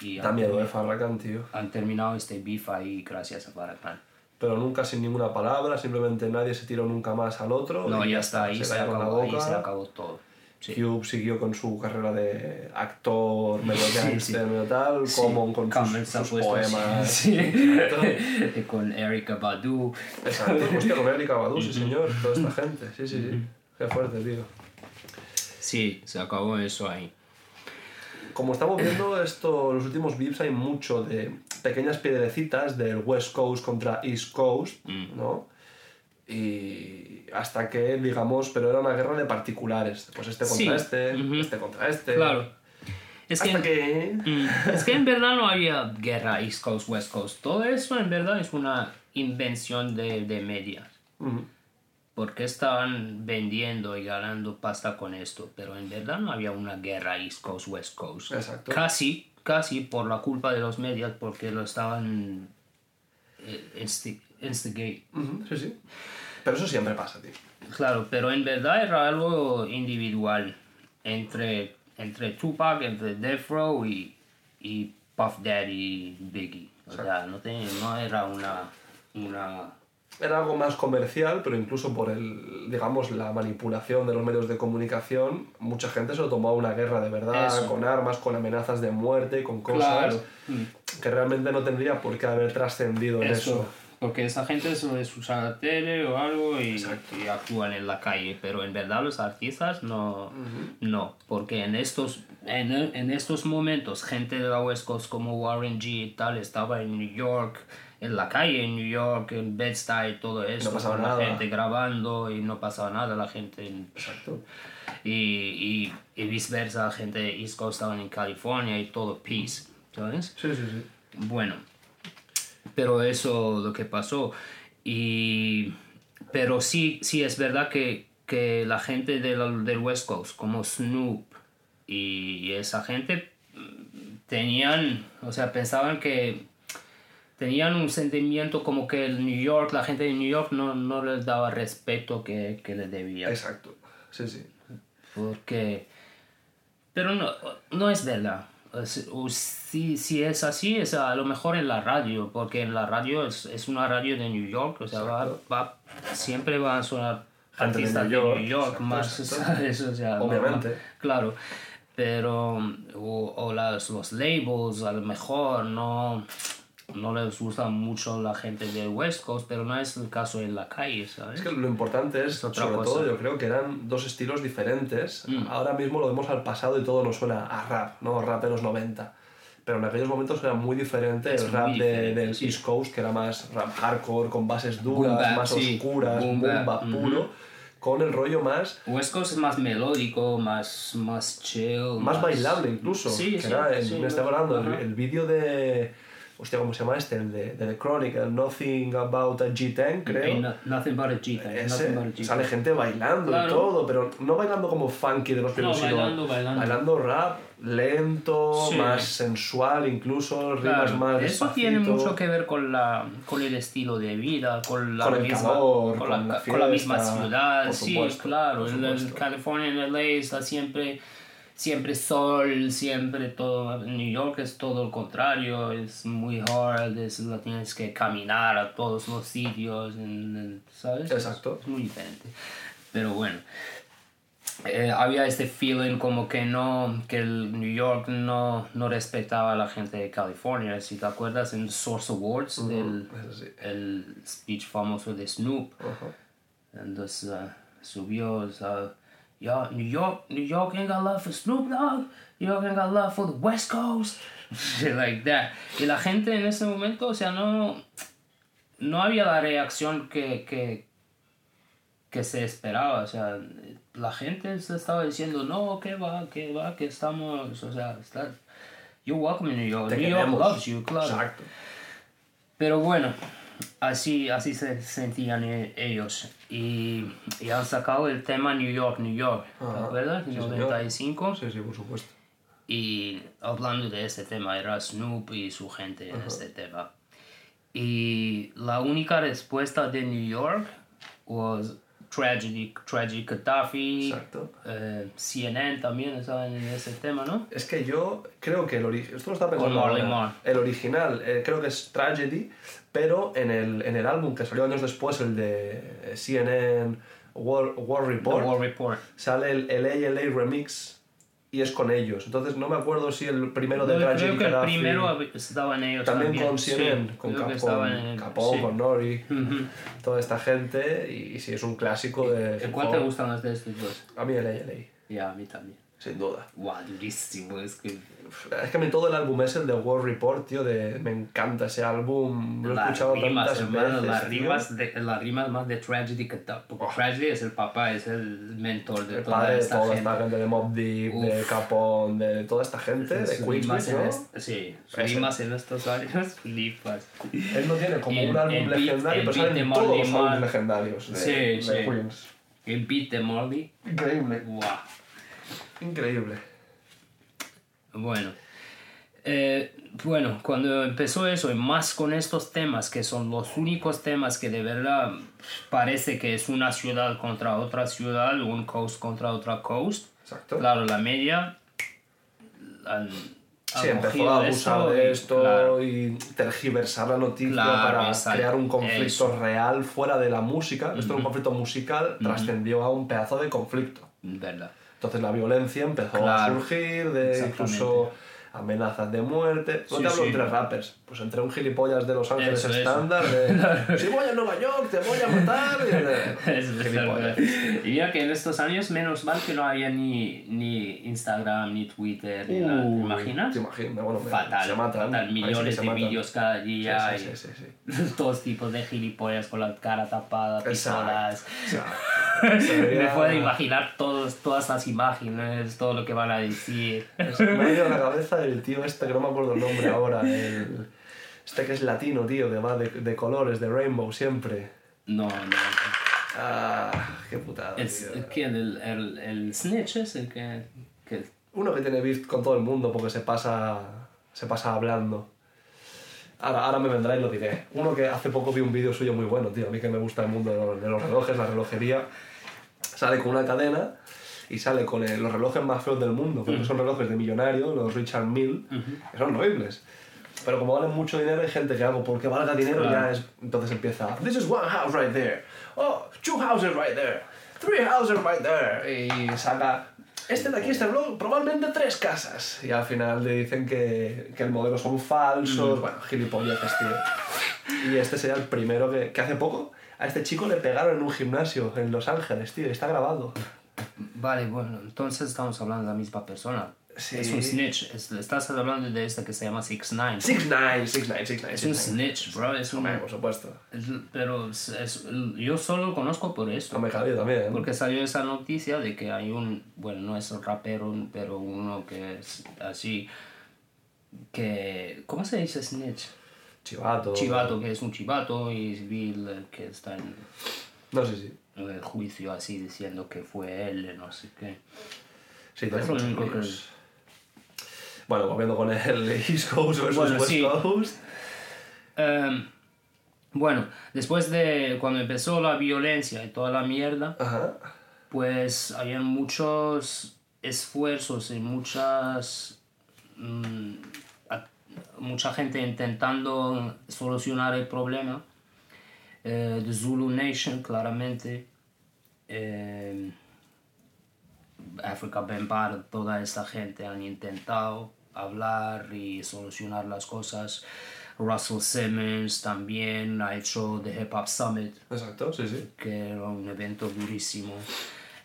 Y Da miedo de Farrakhan, tío. han terminado este beef ahí gracias a Farrakhan. Pero nunca sin ninguna palabra, simplemente nadie se tiró nunca más al otro. No, ya está, ahí se, la acabó, ahí boca. se acabó todo. Sí. Cube siguió con su carrera de actor, medio Sí, sí. medio tal, Common con sus, se sus poemas. con Erika Badu. Exacto, hostia, con Erika Badu, sí señor, toda esta gente, sí, sí, sí. Qué fuerte, tío. Sí, se acabó eso ahí. Como estamos viendo, esto, los últimos VIPs hay mucho de pequeñas piedrecitas del West Coast contra East Coast, Mm. ¿no? Y hasta que, digamos, pero era una guerra de particulares. Pues este contra Sí. este, este contra este. Claro. Es que, Hasta que... Mm, es que en verdad no había guerra East Coast, West Coast. Todo eso en verdad es una invención de, de medias. Ujú. Porque estaban vendiendo y ganando pasta con esto. Pero en verdad no había una guerra East Coast, West Coast. Exacto. Casi, casi por la culpa de los medias porque lo estaban eh, insti- instigate. Ujú, Sí, sí. Pero eso siempre pasa, tío. Claro, pero en verdad era algo individual entre, entre Tupac, entre Death Row y, y Puff Daddy Biggie. O sea, no, tenía- no era una, una... Era algo más comercial, pero incluso por el, digamos, la manipulación de los medios de comunicación, mucha gente se lo tomó a una guerra de verdad, Eso. con armas, con amenazas de muerte, con cosas Claro. Mm. que realmente no tendría por qué haber trascendido en eso. Porque esa gente se les usa la tele o algo y, y actúan en la calle, pero en verdad los artistas no, no, porque en estos, en, en estos momentos gente de la West Coast como Warren G y tal estaba en New York, en la calle en New York, en Bed-Stuy y todo eso, pasaba con la nada. gente grabando y no pasaba nada, la gente en- Exacto. y, y, y viceversa, la gente de East Coast estaban en California y todo peace, ¿sabes? Sí, sí, sí. Bueno, pero eso lo que pasó. Y, pero sí, sí es verdad que, que la gente del, del West Coast, como Snoop y esa gente, mm, tenían, o sea, pensaban que tenían un sentimiento como que el New York, la gente de New York no, no les daba respeto que, que le debía. Exacto. Sí, sí. Porque... Pero no, no es verdad. O si, si es así, es a lo mejor en la radio, porque en la radio es, es una radio de New York, o sea, va, va- siempre van a sonar Gente de artistas de New New York, York, exacto, más, exacto. ¿sabes? O sea, Obviamente. claro. Pero, o, o las, los labels, a lo mejor no, no les gusta mucho la gente del West Coast, pero no es el caso en la calle, ¿sabes? Es que lo importante es, Es otra sobre cosa. todo, yo creo que eran dos estilos diferentes. Mm. Ahora mismo lo vemos al pasado y todo nos suena a rap, ¿no? Rap de los 90. Pero en aquellos momentos era muy diferente Es el rap de- del sí. East Coast, que era más rap hardcore, con bases duras, más sí. oscuras, ujú. puro, con el rollo más West Coast es más melódico, más, más chill. más bailable incluso. Sí, que sí, era, sí, me no, hablando el, el vídeo de. Hostia, ¿cómo se llama este? El de, de The Chronic, el Nothing About a G10, creo. No- nothing but a G thing, Ese, nothing but a G sale thing. gente bailando y Claro. todo, pero no bailando como funky de los primeros, sino bailando, bailando. bailando rap lento, Sí. más sensual incluso, rimas Claro, más eso tiene despacito. mucho que ver con, la, con el estilo de vida, con la Con misma, calor, con, con la, la con la misma fiesta, ciudad. por sí, supuesto, claro. En, supuesto. California, en LA, está siempre, siempre sol, siempre todo. En New York es todo lo contrario, es muy hard, es, lo tienes que caminar a todos los sitios, ¿sabes? Exacto. Es muy diferente. Pero bueno. eh, había este feeling como que no, que el New York no, no respetaba a la gente de California. Si te acuerdas en Source Awards, del Eso sí. el speech famoso de Snoop, Ajá. entonces uh, subió, o sea, "Yo, New York, New York ain't got love for Snoop Dogg, New York ain't got love for the West Coast, shit like that. Y la gente en ese momento, o sea, no, no había la reacción que, que, que se esperaba, o sea, la gente se estaba diciendo, no, que va, que va, que estamos, o sea, está, you're welcome in New York, Te New York loves you, claro. Exacto. Pero bueno, así, así se sentían e- ellos. Y, y han sacado el tema New York, New York, ¿te acuerdas? sí, En señor. 95. Sí, sí, por supuesto. Y hablando de este tema, era Snoop y su gente en este tema. Y la única respuesta de New York was Tragedy, Tragedy Gaddafi, Exacto. eh, CNN también estaba en ese tema, ¿no? Es que yo creo que el original. Esto lo está pensando. Ahora. El original eh, creo que es Tragedy, pero en el, en el álbum que salió años después, el de CNN War, War Report, War Report. sale el, el ALA Remix y es con ellos. Entonces no me acuerdo si el primero de Yo Tragedy creo que el Gaddafi- primero hab- estaban ellos También, también. con CNN, Sí, con Capone, Capone, sí. con Nori, toda esta gente. Y, y sí, es un clásico de. ¿El cuál te gusta más de estos dos? A mí el ALA, Ya, a mí también. Sin duda. Guau, durísimo, es que... Es que a mí todo el álbum es el de War Report, tío, de, me encanta ese álbum, lo he Las escuchado rimas, tantas hermano, veces. las rimas, de, las rimas más de Tragedy que ta- porque Oh. Tragedy es el papá, es el mentor de El toda padre de esta toda gente. esta gente, de Mob Deep, de Uf. Capone, de toda esta gente, de Sus rimas Queensbridge, en ¿no? sí, Ese. rimas en estos años, flipas. Él no tiene como El- un álbum legendario, pero salen de todos los álbumes legendarios de, Sí, de sí. Queens. El beat de Morley, Increíble, guau. Increíble. Bueno, eh, bueno, cuando empezó eso, y más con estos temas, que son los únicos temas que de verdad parece que es una ciudad contra otra ciudad, un coast contra otra coast. Exacto. Claro, la media han, Sí, empezó a abusar esto de y, esto claro, y tergiversar la noticia Claro, para exacto, crear un conflicto eso. real fuera de la música. Esto era un conflicto musical, trascendió a un pedazo de conflicto. verdad. Entonces la violencia empezó a Claro. surgir, de incluso amenazas de muerte. No Sí, te hablo sí. entre rappers, pues entre un gilipollas de Los Ángeles Eso, eso. estándar, de si voy a Nueva York te voy a matar. Y, de- gilipollas. Y mira que en estos años, menos mal que no había ni, ni Instagram, ni Twitter, ni nada. ¿Te imaginas? Te imaginas, bueno, Fatal, se matan. fatal, ahí sí millones se de vídeos cada día. Sí, y sí, sí, sí. Todos tipos de gilipollas con la cara tapada, pistolas. Me puedo imaginar todos, todas las imágenes, todo lo que van a decir. Me ha venido a la cabeza el tío este, que no me acuerdo el nombre ahora, el... Este que es latino, tío, que va de, de colores, de rainbow siempre. No, no. Ah, qué putada, El, tío. el, ¿quién? el, el, el Snitch es el que... que Uno que tiene beef con todo el mundo porque se pasa, se pasa hablando. Ahora, ahora me vendrá y lo diré. Uno que hace poco vi un vídeo suyo muy bueno, tío. A mí que me gusta el mundo de los, de los relojes, la relojería. Sale con una cadena y sale con el- los relojes más feos del mundo, porque son relojes de millonario, los Richard Mill, que son horribles. Pero como valen mucho dinero, hay gente que hago porque valga dinero Claro. ya es. Entonces empieza. This is one house right there. Oh, two houses right there. Three houses right there. Y saca. Este de aquí, este blog, probablemente tres casas. Y al final le dicen que, que el modelo son falsos. Bueno, gilipolleces, tío. Y este sería el primero que, que hace poco a este chico le pegaron en un gimnasio en Los Ángeles, tío. y Está grabado. Vale, bueno, entonces estamos hablando de la misma persona. Sí. Es un snitch. Es- estás hablando de este que se llama 6ix9ine. 6ix9ine, 6ix9ine, 6ix9ine. Es un snitch, bro. Es un... Hombre, por supuesto. es- pero es- yo solo lo conozco por esto. Hombre, Javier también. Porque salió esa noticia de que hay un, bueno, no es un rapero, pero uno que es así, que, ¿cómo se dice snitch? Chivato. Chivato, que es un chivato y vi el que está en No sé si. en el juicio así diciendo que fue él, no sé qué. Sí, Es lo único que-. Bueno, volviendo con el East Coast versus Bueno, West sí. Coast. Em, bueno, después de cuando empezó la violencia y toda la mierda, Ajá. pues habían muchos esfuerzos y muchas mm, mucha gente intentando solucionar el problema eh, de Zulu Nation claramente eh, Africa Bambaataa toda esta gente han intentado hablar y solucionar las cosas Russell Simmons también ha hecho The Hip Hop Summit Exacto, sí, sí. que era un evento durísimo.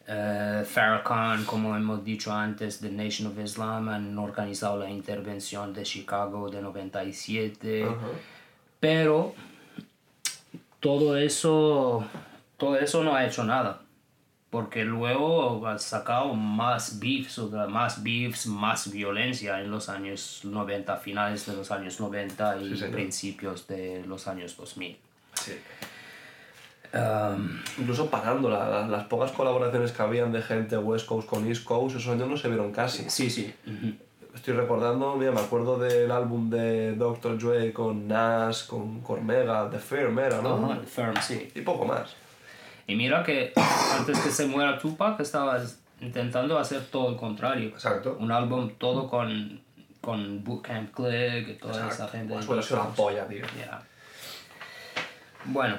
Eh, Farrakhan, como hemos dicho antes, The Nation of Islam han organizado la intervención de Chicago de 97, Ajá. pero todo eso, todo eso no ha hecho nada. Porque luego ha sacado más beefs, más beefs, más violencia en los años 90, finales de los años 90 y Sí, principios de los años 2000. Sí. Um, Incluso parando la- la- las pocas colaboraciones que habían de gente West Coast con East Coast, esos años no se vieron casi. Sí, sí. estoy recordando, mira, me acuerdo del álbum de Dr. Dre con Nas, con Cormega, The Firm era, ¿no? Ajá, Firm, sí. Y poco más. Y mira que antes que se muera Tupac estaba intentando hacer todo el contrario. Exacto. Un álbum todo con, con Bootcamp Click y toda esa gente. Pues sido la polla, tío. Ya. Bueno,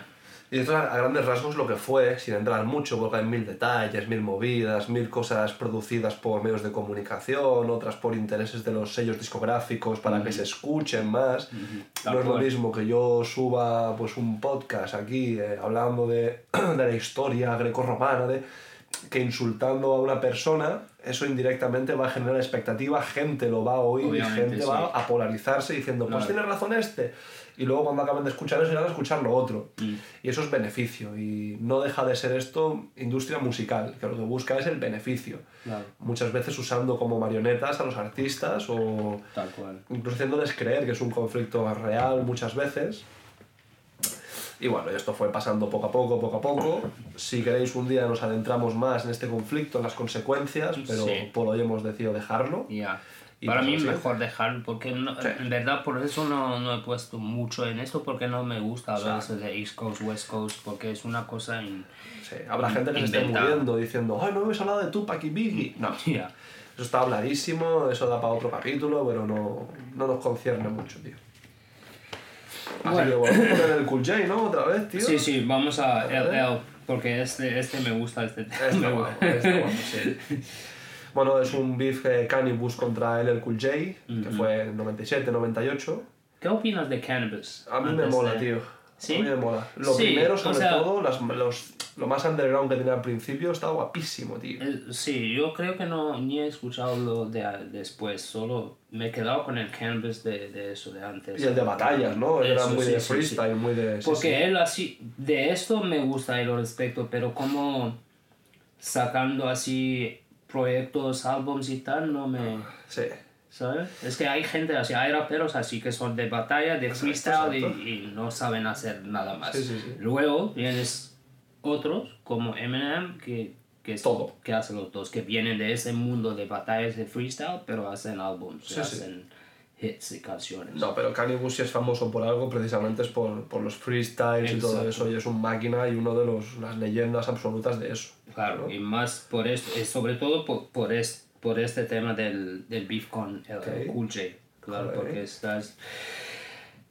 Y esto a grandes rasgos lo que fue, sin entrar mucho, porque hay mil detalles, mil movidas, mil cosas producidas por medios de comunicación, otras por intereses de los sellos discográficos para que se escuchen más. Tal No es lo mismo que yo suba pues un podcast aquí eh, hablando de, de la historia grecorromana, de que insultando a una persona, eso indirectamente va a generar expectativa, gente lo va a oír Obviamente, y gente sí. va a polarizarse diciendo, pues Claro. tiene razón este. Y luego cuando acaben de escuchar eso irán a escuchar lo otro. Mm. Y eso es beneficio. Y no deja de ser esto industria musical, que lo que busca es el beneficio. claro, Muchas veces usando como marionetas a los artistas o tal cual. incluso haciéndoles creer que es un conflicto real muchas veces. Y bueno, esto fue pasando poco a poco, poco a poco. Si queréis un día nos adentramos más en este conflicto, en las consecuencias, pero Sí. por hoy hemos decidido dejarlo. Ya. Y Para pues mí así. mejor dejar, porque no- Sí. en verdad por eso no, no he puesto mucho en esto, porque no me gusta hablar de East Coast, West Coast, porque es una cosa... in- Sí, habrá gente que se esté Inventada. muriendo diciendo, ay, no habéis hablado de Tupac y Biggie. No, Ya. eso está habladísimo, eso da para otro capítulo, pero no, no nos concierne mucho, tío. Así Bueno. que volvemos a poner el Cool J, ¿no? Otra vez, tío. Sí, sí, vamos a. LL, porque este, este me gusta, este me gusta. está guapo, sí. Bueno, es un beef eh, Cannibus contra LL Cool J, que fue en 97, 98. ¿Qué opinas de Cannabis? A mí me mola, de- tío. ¿Sí? A mí me mola. Lo Sí, primero, o sobre sea- todo, las- los, lo más underground que tenía al principio, estaba guapísimo, tío. Eh, Sí, yo creo que no ni he escuchado lo de después, solo me he quedado con el Cannabis de, de eso de antes. Y el de batallas, ¿no? Él Era Eso, muy sí, de freestyle, muy de... Porque él así, de esto me gusta y lo respeto, pero como sacando así proyectos, álbums y tal, no me... Sí. ¿Sabes? Es que hay gente así, hay raperos así que son de batalla, de freestyle y- no saben hacer nada más. Sí, sí, sí. Luego tienes otros como Eminem que, que, es- Todo. que hacen los dos, que vienen de ese mundo de batallas de freestyle, pero hacen álbums, hacen hits y canciones. No, pero Cannibus si es famoso por algo, precisamente es por, por los freestyles y todo Exacto. eso, y es un máquina y uno de los, las leyendas absolutas de eso. Claro, y más por esto, sobre todo por, por, es- por este tema del, del beef con el, el Ok. Cool J. Claro, Joder. porque estás...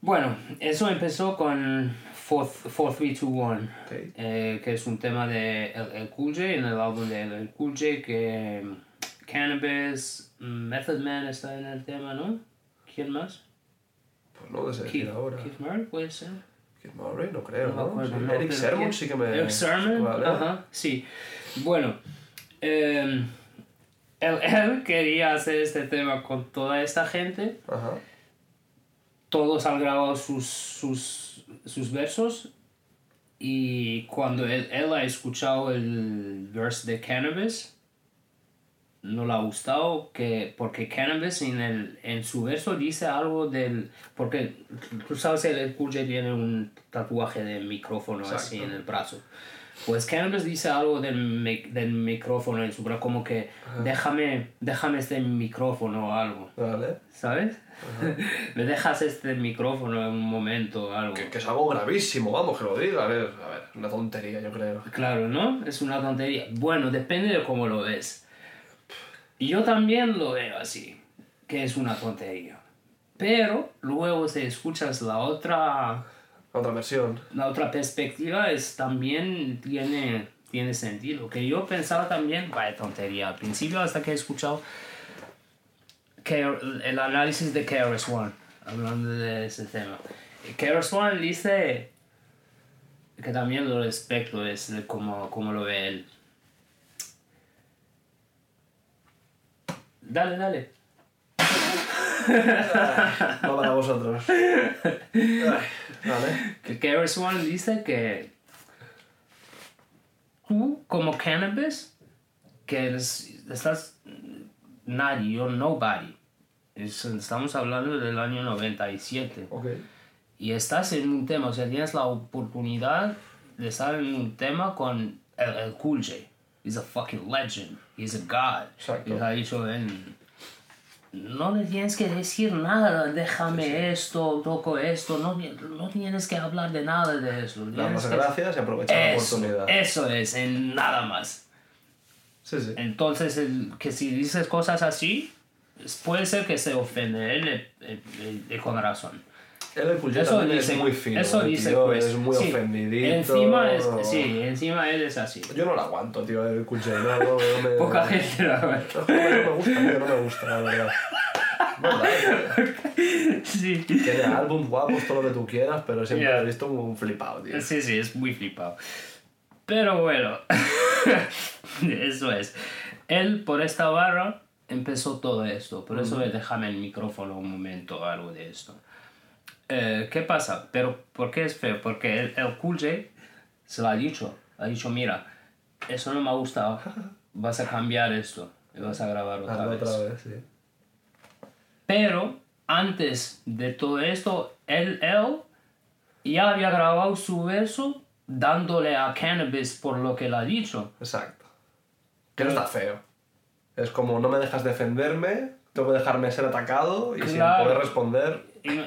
Bueno, eso empezó con 4321, Ok. eh, que es un tema de el, el Cool J, en el álbum de el Cool J, que mm, Cannabis, mm, Method Man está en el tema, ¿no? ¿Quién más? Pues no Keith, decir ahora. Keith Murray, puede ser. Keith Murray, no creo, No ¿no? acuerdo, Sí, no, Eric Sermon sí que me... Eric Sermon, Vale. ajá, sí. Bueno, eh, él, él quería hacer este tema con toda esta gente. Ajá. Todos han grabado sus, sus, sus versos. Y cuando él, él ha escuchado el verse de Cannabis, no le ha gustado que, porque Cannabis en, el, en su verso dice algo del... Porque tú sabes que el J tiene un tatuaje de micrófono así en el brazo. Pues Cannabis dice algo del, del micrófono en su brazo, como que déjame, déjame este micrófono o algo, Vale. ¿sabes? Me dejas este micrófono en un momento o algo. Que, que es algo gravísimo, vamos, que lo diga. A ver, a ver, una tontería, yo creo. Claro, ¿no? Es una tontería. Bueno, depende de cómo lo ves. Y Yo también lo veo así, que es una tontería. Pero luego si escuchas la otra, Otra versión. la otra perspectiva, es también tiene, tiene sentido. Que yo pensaba también, vaya tontería, al principio hasta que he escuchado que el análisis de KRS One, hablando de ese tema. KRS One dice que también lo respeto, es de cómo, cómo lo ve él. Dale, dale. No para vosotros. Vale. Que KRS One dice que tú como cannabis, que eres, estás nadie, you're nobody. Es- estamos hablando del año 97. Ok. Y estás en un tema, o sea, tienes la oportunidad de estar en un tema con el, el Cool J. He's a fucking legend. He's a god. Exacto. Y en, no le tienes que decir nada, déjame esto, toco esto, no, no tienes que hablar de nada de eso. Dar las gracias y aprovechar la oportunidad. eso es, en nada más. Sí, sí. Entonces, el- que si dices cosas así, puede ser que se ofende él eh, con razón. Él Eso dice, es muy fino. eso dice tío pues, Es muy sí, ofendidito. Encima es, sí, encima él es así. Yo no lo aguanto, tío, el J. No, no, no me... Poca gente lo aguanta. No, me gusta, tío, no me gusta, la verdad. Sí. Tiene álbum guapos, todo lo que tú quieras, pero siempre Ya. he visto un flipado, tío. Sí, sí, es muy flipado. Pero bueno, eso es. Él por esta barra empezó todo esto. Por eso déjame el micrófono un momento, algo de esto. Eh, ¿Qué pasa? Pero ¿por qué es feo? Porque el, el Cool J se lo ha dicho. Ha dicho, mira, eso no me ha gustado. Vas a cambiar esto y vas a grabar otra Hazlo vez. otra vez, sí. Pero antes de todo esto, él, él ya había grabado su verso dándole a Cannabis por lo que le ha dicho. Exacto. Que no está feo. Es como, no me dejas defenderme, tengo que dejarme ser atacado y sin Claro. poder responder. Y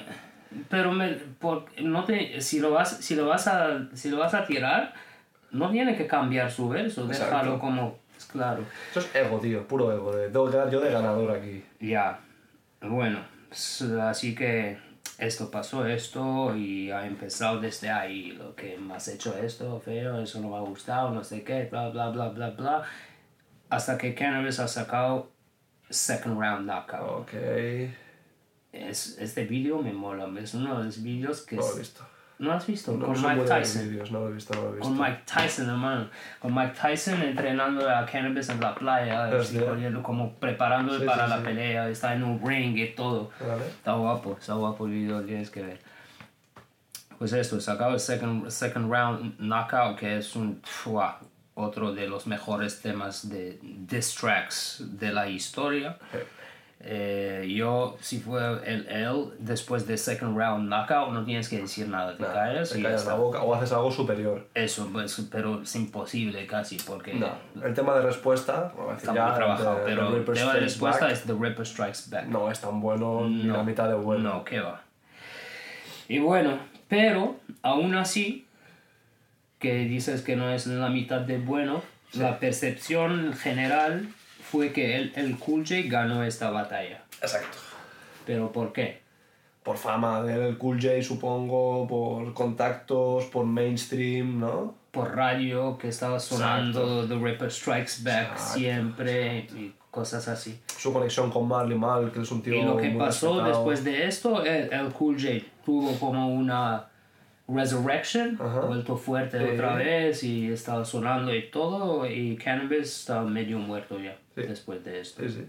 pero me, por- no te, si, lo vas, si, lo vas a, si lo vas a tirar, no tiene que cambiar su verso, Exacto. déjalo como claro. Eso es ego, tío, puro ego. De, que quedar yo de ganador aquí. Ya, bueno, así que esto pasó esto y ha empezado desde ahí, lo que me has hecho esto, feo, eso no me ha gustado, no sé qué, bla, bla, bla, bla, bla, hasta que Cannabis ha sacado Second Round Knockout. Ok. Es, este vídeo me mola, es uno de los vídeos que... No lo he visto. ¿No has visto? No, Con no Mike Tyson. vídeos, no lo he visto, no lo he visto. Con Mike Tyson, hermano. Con Mike Tyson entrenando a Cannabis en la playa, de- como preparándole Sí, para sí, la sí. pelea, está en un ring y todo. Vale. Está guapo, está guapo el video, tienes que ver. Pues esto, sacado el second, second round knockout, que es un otro de los mejores temas de diss tracks de la historia. Eh, yo, si fue el él, después de second round knockout, no tienes que decir nada, te Nada, callas te y callas la boca o haces algo superior. Eso, pues, pero es imposible casi, porque No. El tema de respuesta, bueno, está ya, muy trabajado, pero el tema de respuesta Back, es The Ripper Strikes Back. No es tan bueno ni la mitad de bueno. No, qué va. Y bueno, pero aún así, que dices que no es la mitad de bueno, la percepción general fue que el, el Cool J ganó esta batalla. Exacto. ¿Pero por qué? Por fama del Cool J, supongo, por contactos, por mainstream, ¿no? Por radio que estaba sonando The Ripper Strikes Back Exacto. siempre y cosas así. Su conexión con Marley Mal, que es un tío Y lo que muy pasó respetado. después de esto, el, el Cool J tuvo como una resurrection, Ajá. vuelto fuerte Sí. otra vez y estaba sonando y todo, y Cannabis estaba medio muerto ya Sí. después de esto. Sí, sí.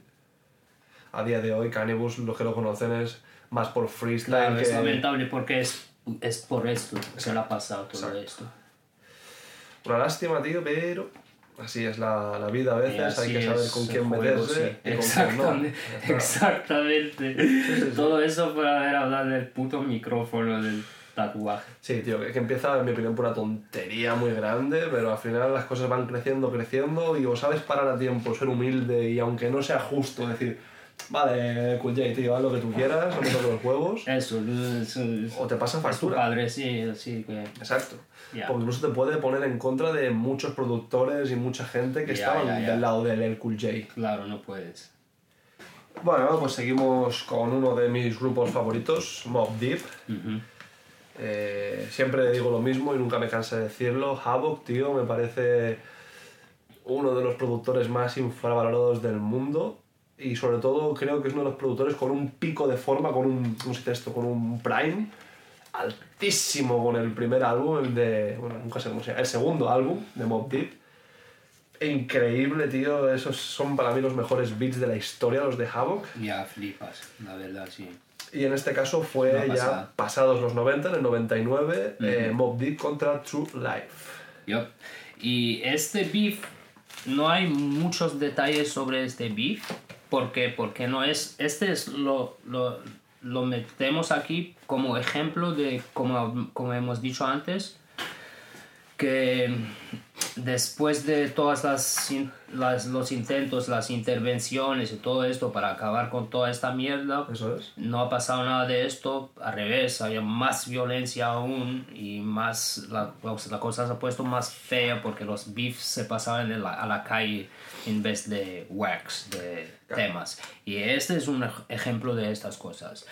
A día de hoy, Cannibus, los que lo conocen es más por freestyle Claro, que... es lamentable porque es, es por esto que se le ha pasado todo Exacto. esto. Una lástima, tío, pero así es la, la vida a veces, hay que saber con quién juego, meterse sí. y con quién no. Exactamente. Exactamente. Todo eso por haber hablado del puto micrófono del tatuaje. Sí, tío, que, que empieza, en mi opinión, por una tontería muy grande, pero al final las cosas van creciendo, creciendo, y o sabes parar a tiempo, ser humilde, y aunque no sea justo decir, vale, Cool J, tío, haz lo que tú quieras, no me toques los huevos, Eso, eso, eso. o te pasa factura. padre, sí, sí que... Exacto. Ya. Porque incluso te puede poner en contra de muchos productores y mucha gente que Ya, estaban del lado del El Cool J. Claro, no puedes. Bueno, pues seguimos con uno de mis grupos favoritos, Mob Deep. Ujú. Eh, siempre digo lo mismo y nunca me canso de decirlo. Havoc, tío, me parece uno de los productores más infravalorados del mundo. Y sobre todo creo que es uno de los productores con un pico de forma, con un, ¿cómo se esto? Con un prime altísimo con el primer álbum, el de, bueno, nunca sé cómo se llama, el segundo álbum de Mob Deep. Increíble, tío, esos son para mí los mejores beats de la historia, los de Havoc. Ya flipas, la verdad, sí. Y en este caso fue ya pasada. pasados los 90, en el 99, eh, Mob Deep contra True Life. Y este beef, no hay muchos detalles sobre este beef. ¿Por qué? Porque no es. Este es lo, lo, lo metemos aquí como ejemplo de, como, como hemos dicho antes, que después de todas las, los intentos, las intervenciones y todo esto para acabar con toda esta mierda, Eso es. no ha pasado nada de esto, al revés, había más violencia aún y más, la, pues, la cosa se ha puesto más fea porque los beefs se pasaban la- a la calle en vez de wax, de temas. Y este es un ej- ejemplo de estas cosas.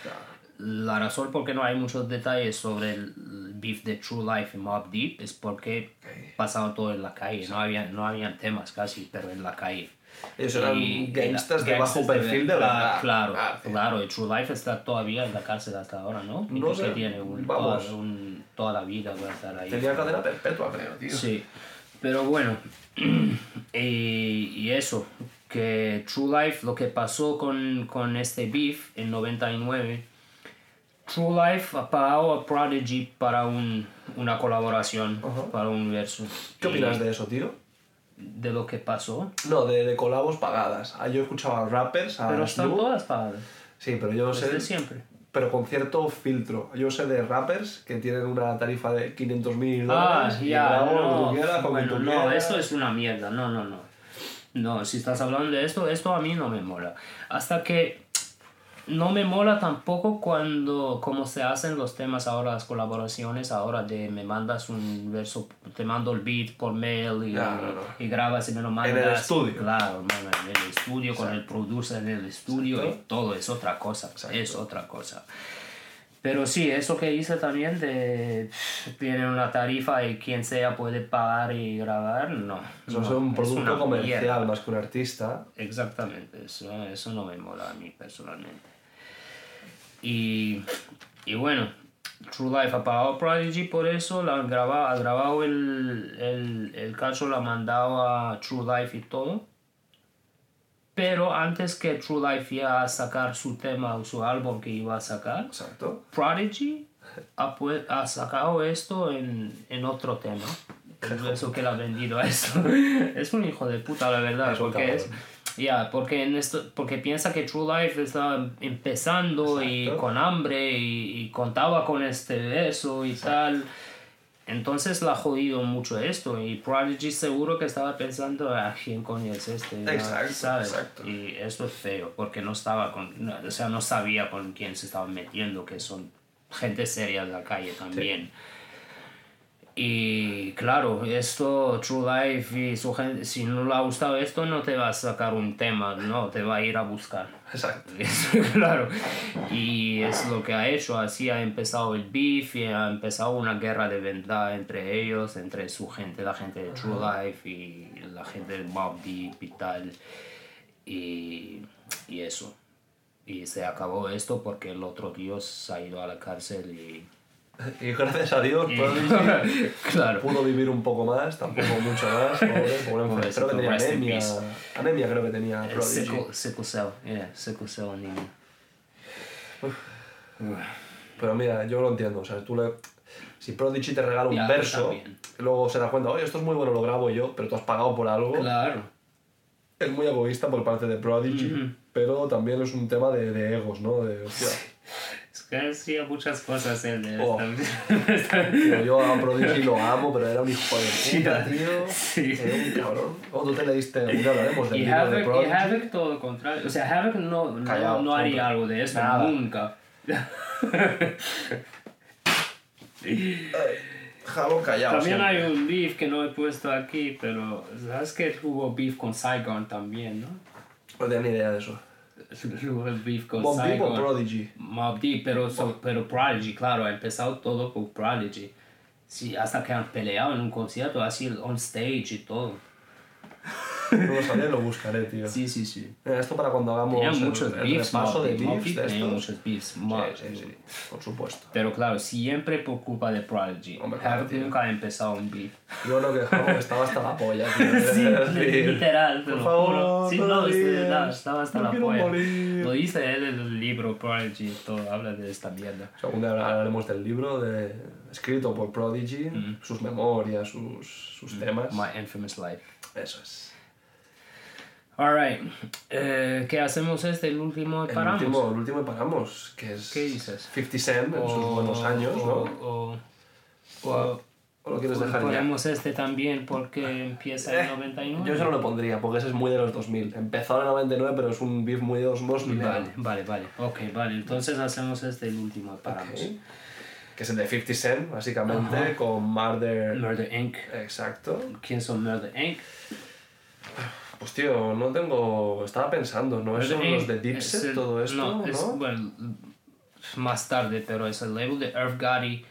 La razón por qué no hay muchos detalles sobre el beef de True Life y Mob Deep es porque pasaba todo en la calle, no había, no habían temas casi, pero en la calle. Ellos eran Y- gangsters de bajo perfil de verdad. Claro, Ah, claro, y True Life está todavía en la cárcel hasta ahora, ¿no? No sé, tiene un, vamos. toda, un- toda la vida va a estar ahí. Tenía cadena perpetua, creo, tío. Sí, pero bueno, y, y eso, que True Life, lo que pasó con, con este beef en 99, True Life ha pagado a Prodigy para un, una colaboración, Ajá. para un verso. ¿Qué Y opinas de eso, tío? de lo que pasó? No, de, de colabos pagadas. Ah, Yo he escuchado a rappers, a Pero están Snoop. todas pagadas, Sí, pero yo desde sé. siempre. Pero con cierto filtro. Yo sé de rappers que tienen una tarifa de 500 mil Ah, dólares. y ya, no, quieras, bueno, no, esto es una mierda, no, no, no. No, si estás hablando de esto, esto a mí no me mola. Hasta que no me mola tampoco cuando, como se hacen los temas ahora, las colaboraciones ahora de me mandas un verso, te mando el beat por mail y, No, no, no. y grabas y me lo mandas. el estudio. Claro, hermano, en el estudio, con el producer en el estudio Exacto. y todo, es otra cosa, Exacto. es otra cosa. Pero sí, eso que hice también de tienen una tarifa y quien sea puede pagar y grabar, no. Eso no, es un producto comercial mierda. más que un artista. Exactamente, eso, eso no me mola a mí personalmente. Y, y bueno, True Life ha pagado Prodigy por eso, la han grabado, ha grabado el, el, el cacho, lo ha mandado a True Life y todo. Pero antes que True Life iba a sacar su tema o su álbum que iba a sacar, Exacto. Prodigy ha, pu- ha sacado esto en, en otro tema. Eso que le ha vendido a esto. es un hijo de puta, la verdad. Es porque es, ya, porque, en esto, porque piensa que True Life está empezando y con hambre y, y contaba con este eso y tal. Entonces la ha jodido mucho esto y Prodigy seguro que estaba pensando, ah, ¿quién coño es este? Exacto, ¿sabes? exacto. Y esto es feo porque no estaba con, no, o sea, no sabía con quién se estaba metiendo, que son gente seria de la calle también. Y claro, esto, True Life y su gente, si no le ha gustado esto, no te va a sacar un tema, no, te va a ir a buscar. Exacto. claro. Y es lo que ha hecho. Así ha empezado el beef y ha empezado una guerra de verdad entre ellos, entre su gente, la gente de True Life y la gente de Mob Deep y tal. Y, y eso. Y se acabó esto porque el otro tío se ha ido a la cárcel y... Y gracias a Dios, Prodigy claro. pudo vivir un poco más, tampoco mucho más. Pobre, pobre enfermo. Creo que tenía anemia. Anemia creo que tenía Prodigy. Sickle, sickle cell, yeah, sickle cell anemia. Pero mira, yo lo entiendo. O sea, tú le... Si Prodigy te regala un verso, luego se da cuenta, oye, esto es muy bueno, lo grabo yo, pero tú has pagado por algo. Claro. Es muy egoísta por parte de Prodigy, pero también es un tema de, de egos, ¿no? De, hostia, Que hacía muchas cosas él de Oh. yo a Prodigy lo amo, pero era un hijo de puta, tío. Sí. Era un cabrón. O tú te leíste, un día hablaremos del Y libro de Havoc, y Prodigy. Havoc todo lo contrario. O sea, Havoc no, no, Callado, no haría algo de esto, Nada. nunca. Jalo callado. También siempre. hay un beef que no he puesto aquí, pero sabes que hubo beef con Saigon también, ¿no? No tenía ni idea de eso. Beef con Mob Deep o. Prodigy. Mob Deep, pero, so- pero Prodigy, claro, empezado todo por Prodigy. Sí, hasta que han peleado en un concierto, así on stage y todo. No lo sabía, lo buscaré, tío. Sí, sí, sí. Mira, esto para cuando hagamos Tenía el, muchos el beefs, repaso de beefs de estos. muchos beefs. Sí, sí, sí, por supuesto. Pero claro, siempre por culpa de Prodigy. Hombre, claro, nunca ha empezado un beef. Yo lo que estaba hasta la polla, tío. Sí, literal, te por favor, juro. Sí, no estaba hasta la polla. morir. Lo dice él en el libro Prodigy todo, habla de esta mierda. Algún día hablaremos del libro de, escrito por Prodigy, Mm. sus memorias, sus, sus temas. My Infamous Life. Eso es. Alright, eh, ¿qué hacemos este? El último El paramos. último, el último y paramos, que es ¿Qué dices? 50 Cent en sus buenos años, o, ¿no? O, o, ¿O lo quieres dejar ya? Ponemos este también porque empieza en Eh, 99. Yo eso no lo pondría, porque ese es muy de los 2000. Empezó en el 99, pero es un beef muy de los 2000. Vale, vale, vale. Ok, vale. Entonces hacemos este el último, paramos. Ok. Que es el de 50 Cent, básicamente, con Murder... Murder Inc. Exacto. ¿Quién son Murder Inc? Pues tío, no tengo... Estaba pensando, ¿no? Murder ¿Son Inc. los de es Dipset, el- todo esto, No, no? es, bueno, más tarde, pero es el label de Earth Gotti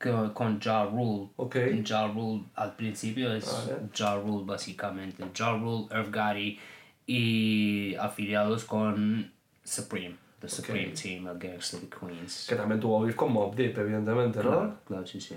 co- con Ja Rule. Ok. Ja Rule al principio es Vale. Ja Rule básicamente. Ja Rule, Earth Gotti y afiliados con Supreme. The Supreme Team Against the Queens. Que también tuvo beef con Mob Deep, evidentemente, ¿no? Claro, claro, sí, sí.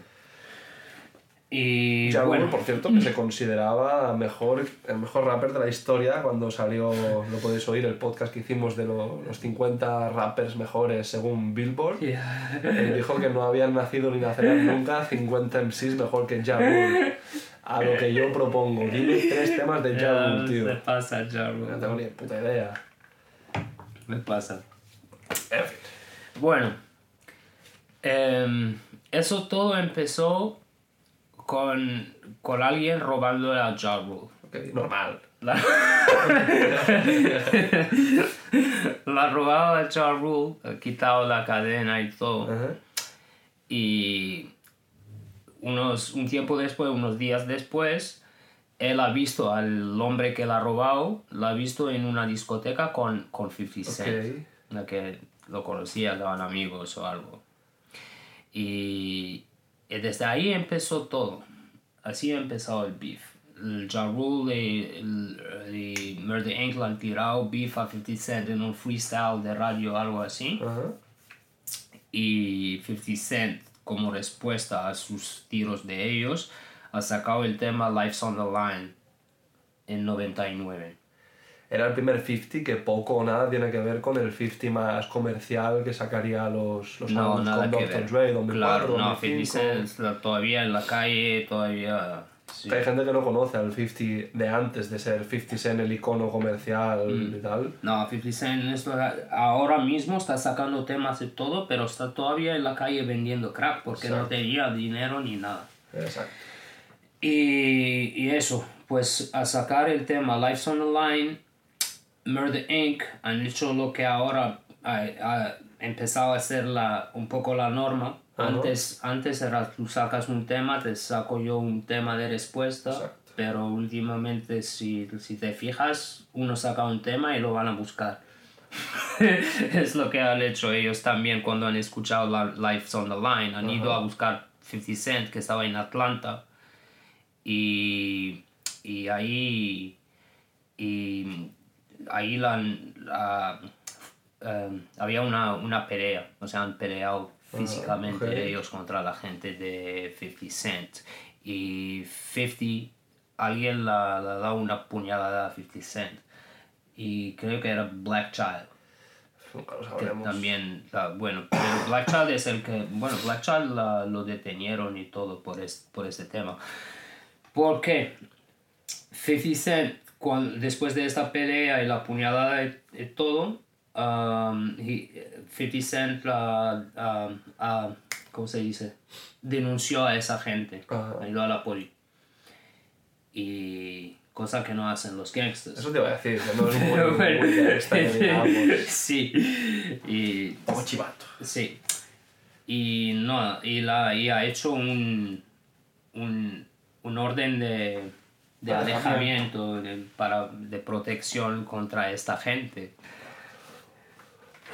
Y Rule, bueno, por cierto, que se consideraba mejor, el mejor rapper de la historia cuando salió, lo podéis oír, el podcast que hicimos de lo- los 50 rappers mejores según Billboard. Eh, dijo que no habían nacido ni nacerán nunca 50 MCs mejor que Ja Rule. A lo que yo propongo, dime tres temas de Ja Rule, tío. me pasa No tengo ni puta idea. Me pasa. En fin. Bueno, em, eso todo empezó con, con alguien robando a Ja Rule. Ok, normal. La, la robado a Ja Rule, ha quitado la cadena y todo. Y unos, un tiempo después, unos días después, él ha visto al hombre que la ha robado, la ha visto en una discoteca con, con 50 Cent. Ok. La que lo conocía, eran amigos o algo. Y, y desde ahí empezó todo. Así ha empezado el beef. El Ja Rule y, Murder Inc. han tirado beef a 50 Cent en un freestyle de radio algo así Ajá. y 50 Cent como respuesta a sus tiros de ellos ha sacado el tema Life's on the Line en 99. Era el primer 50 que poco o nada tiene que ver con el 50 más comercial que sacaría los, los No, álbumes con Dr. Dre, 2004, claro, no, 2005. 50 Cent está todavía en la calle, todavía... sí. Hay gente que no conoce al 50 de antes de ser 50 Cent el icono comercial Mm. y tal. No, 50 Cent esto, ahora mismo está sacando temas y todo, pero está todavía en la calle vendiendo crack porque no tenía dinero ni nada. Exacto. Y, y eso, pues a sacar el tema Life's on the Line, Murder Inc. han hecho lo que ahora ha, ha empezado a ser la, un poco la norma. Ajá. Antes, antes era tú sacas un tema, te saco yo un tema de respuesta, Exacto. pero últimamente si, si te fijas, uno saca un tema y lo van a buscar. es lo que han hecho ellos también cuando han escuchado la Life's on the Line. Han ido a buscar 50 Cent que estaba en Atlanta y, y ahí y ahí la, la- em, había una, una pelea o sea han peleado físicamente ok. ellos contra la gente de 50 Cent y 50 alguien la da una puñalada a 50 Cent y creo que era Black Child Nunca lo que también, la- bueno, pero Black Child es el que, bueno, Black Child la- lo detenieron y todo por, es- por este tema. ¿Por qué? 50 Cent, cuan- después de esta pelea y la puñalada y, y todo, um, he- 50 Cent, la, um, ah, ¿cómo se dice? Denunció a esa gente, Ajá. ayudó a la poli. Y cosa que no hacen los gangsters. Eso te iba a decir, no es muy, muy que digamos. sí. Y Como chivato. Sí. Y no, y, la, y ha hecho un, un, un orden de, de alejamiento, de, para, de protección contra esta gente.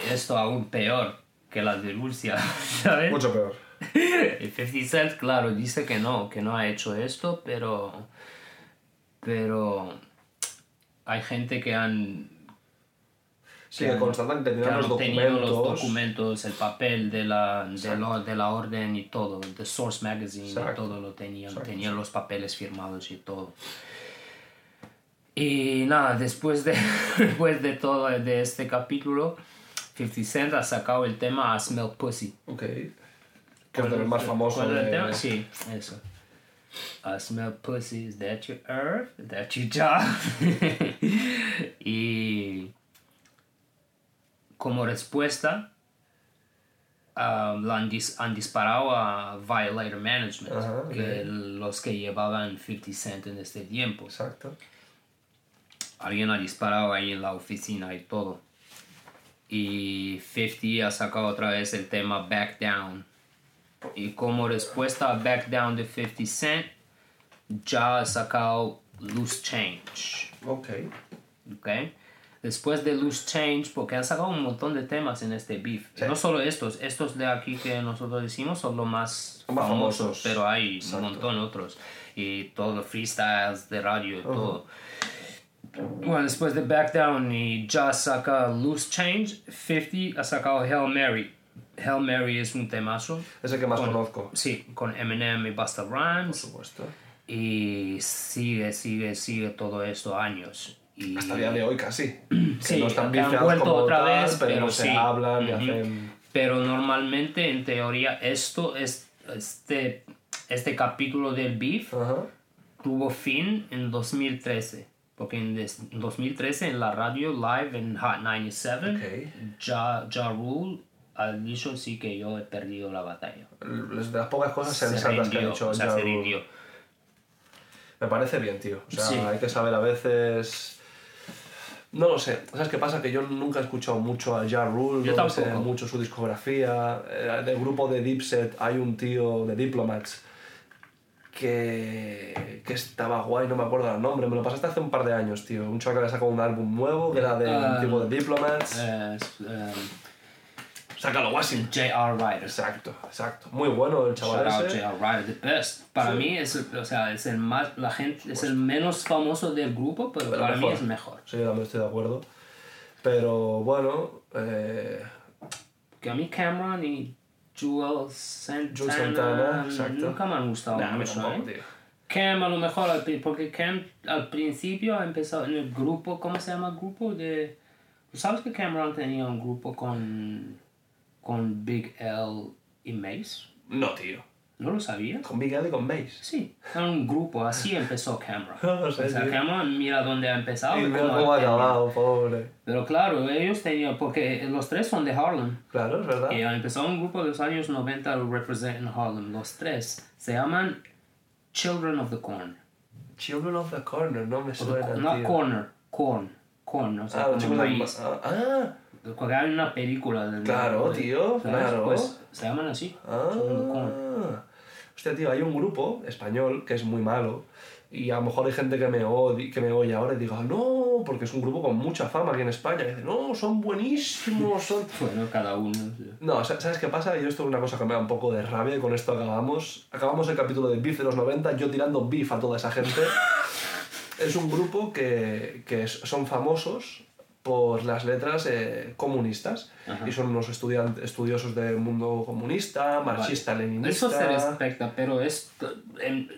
Esto aún peor que la denuncia, ¿sabes? Mucho peor. Y 50 Cent, claro, dice que no, que no ha hecho esto, pero. Pero. Hay gente que han Sí, que constatan que tenían los documentos. los documentos, el papel de la, de, la, de la orden y todo, de Source Magazine y todo lo tenían, Exacto, tenían los papeles firmados y todo. Y nada, después de, después de todo de este capítulo, 50 Cent ha sacado el tema a Smell Pussy. Ok. Que es de los más famosos. ¿Cuál es el de- tema? Sí, eso. I smell pussy, is that your earth? Is that your job? y como respuesta, lo han, dis- han disparado a Violator Management, Ajá, que los que llevaban 50 Cent en este tiempo. Exacto. Alguien ha disparado ahí en la oficina y todo. Y 50 ha sacado otra vez el tema Back Down. Y como respuesta a Back Down de 50 Cent, ya ha sacado Loose Change. Ok. ¿ok? Después de Loose Change, porque ha sacado un montón de temas en este beef. Sí. No solo estos, estos de aquí que nosotros decimos son los más, Más famosos, famosos. pero hay Exacto. un montón otros. Y todos los freestyles de radio todo. Bueno, después de Back Down y ya saca Loose Change, 50 ha sacado Hail Mary. Hail Mary es un temazo. Es el que más Con- conozco. Sí, con Eminem y Busta Rhymes. Por supuesto. Y sigue, sigue, sigue todo esto años. Y Hasta el día de hoy casi. Que Sí, no están que han vuelto otra tal, vez, pero, pero se sí. hablan y Ujú. hacen... Pero normalmente, en teoría, esto es este, este capítulo del beef Ajá. tuvo fin en 2013. Porque en des- en 2013 en la radio live en Hot 97, Ok. Ja, ja Rule ha dicho sí que yo he perdido la batalla. De las pocas cosas Se sensatas que ha dicho o sea, Ja se Rule. Me parece bien, tío. O sea, Sí. hay que saber a veces... No lo sé. ¿Sabes qué pasa? Que yo nunca he escuchado mucho a Ja Rule, Yo no me sé tampoco. mucho su discografía. Eh, Del grupo de Dipset hay un tío de Diplomats que, que estaba guay, no me acuerdo el nombre, me lo pasaste hace un par de años, tío. Un chaval que había sacado un álbum nuevo, que era de un Ah, tipo de Diplomats. Eh, eh, Sácalo, Washington. J.R. Ryder. Exacto, exacto. Muy bueno el chaval Shout out ese. J.R. Ryder, the best. Para Sí. mí es, el- o sea, es el más, la gente, es el menos famoso del grupo, pero, Pero para mí es mejor. Sí, yo también estoy de acuerdo. Pero bueno, eh, Que a mí Cameron y Joel Santana, Joel Santana, exacto. nunca me han gustado nah, mucho. ¿eh? Cam a lo mejor, porque Cam al principio ha empezado en el grupo, ¿cómo se llama el grupo? De, ¿tú ¿Sabes que Cameron tenía un grupo con, con Big L y Mace? No, tío. ¿No lo sabías? Con Big L y con Mace. Sí, era un grupo, así empezó Cameron. No sé, o sea, tío. Cameron mira dónde ha empezado Y mira cómo ha acabado, pobre. Pero claro, ellos tenían, porque los tres son de Harlem. Claro, es verdad. Y empezó un grupo de los años 90 a represent en Harlem. Los tres se llaman Children of the Corn. Children of the Corner, no me suena, no. Corner, Corn. Corn, Ah, los chicos maíz. Ah, ah, Porque hay una película del Claro, de- tío, ¿sabes? claro. Pues se llaman así. Ah. Hostia, tío, hay un grupo español que es muy malo y a lo mejor hay gente que me, odi- que me oye ahora y diga, no, porque es un grupo con mucha fama aquí en España. Y dice, no, son buenísimos, son... Bueno, cada uno. sí. No, sa- ¿sabes qué pasa? Y esto es una cosa que me da un poco de rabia y con esto acabamos. Acabamos el capítulo de Beef de los 90, yo tirando beef a toda esa gente. es un grupo que, que son famosos por las letras eh, comunistas Ajá. y son unos estudiantes, estudiosos del mundo comunista, marxista, leninista. Eso se respecta, pero es,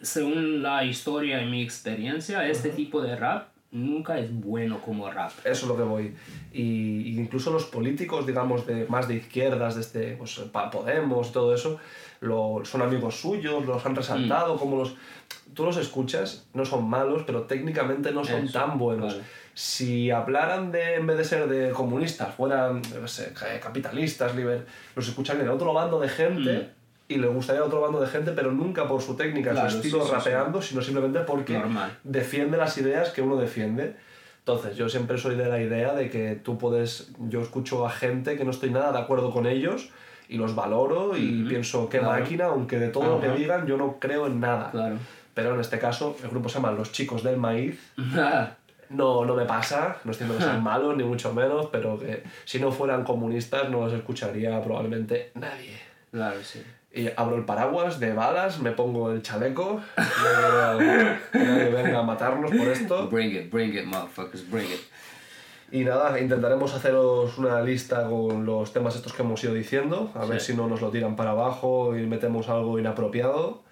según la historia y mi experiencia, este tipo de rap nunca es bueno como rap. Eso es lo que voy. Y, y incluso los políticos, digamos, de, más de izquierdas, de este, pues, Podemos todo eso, lo, son amigos suyos, los han Mm. resaltado, como los... Tú los escuchas, no son malos, pero técnicamente no son Eso, tan buenos. vale. Si hablaran de, en vez de ser de comunistas, fueran, qué sé, ca- capitalistas, liber, los escucharían en otro bando de gente y les gustaría otro bando de gente, pero nunca por su técnica, Mm. Claro, su estilo sí, sí, sí. rapeando, sino simplemente porque Normal. defiende las ideas que uno defiende. Entonces, yo siempre soy de la idea de que tú puedes. Yo escucho a gente que no estoy nada de acuerdo con ellos y los valoro y pienso, qué claro. máquina, aunque de todo lo Ajá. que digan yo no creo en nada. Claro. Pero en este caso, el grupo se llama Los Chicos del Maíz. No, no me pasa, no estoy diciendo que sean malos, ni mucho menos, pero que si no fueran comunistas no los escucharía probablemente nadie. claro, sí. Y abro el paraguas de balas, me pongo el chaleco, que nadie venga a matarnos por esto. Bring it, bring it, motherfuckers, bring it. Y nada, intentaremos haceros una lista con los temas estos que hemos ido diciendo, a ver si no nos lo tiran para abajo y metemos algo inapropiado.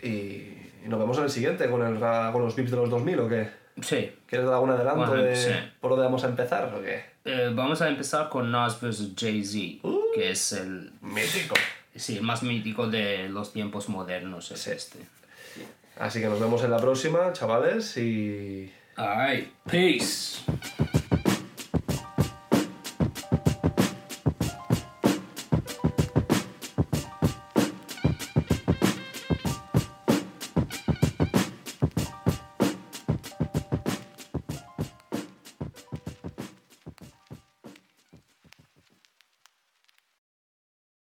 Y, y nos vemos en el siguiente, con, el, con los VIPs de los 2000 o qué. Sí. ¿Quieres dar algún adelanto Bueno, de sí. por dónde vamos a empezar o qué? Eh, vamos a empezar con Nas vs. Jay-Z, Uh. que es el, Mítico. sí, el más mítico de los tiempos modernos. Es Sí. este. Así que nos vemos en la próxima, chavales, y Alright, peace.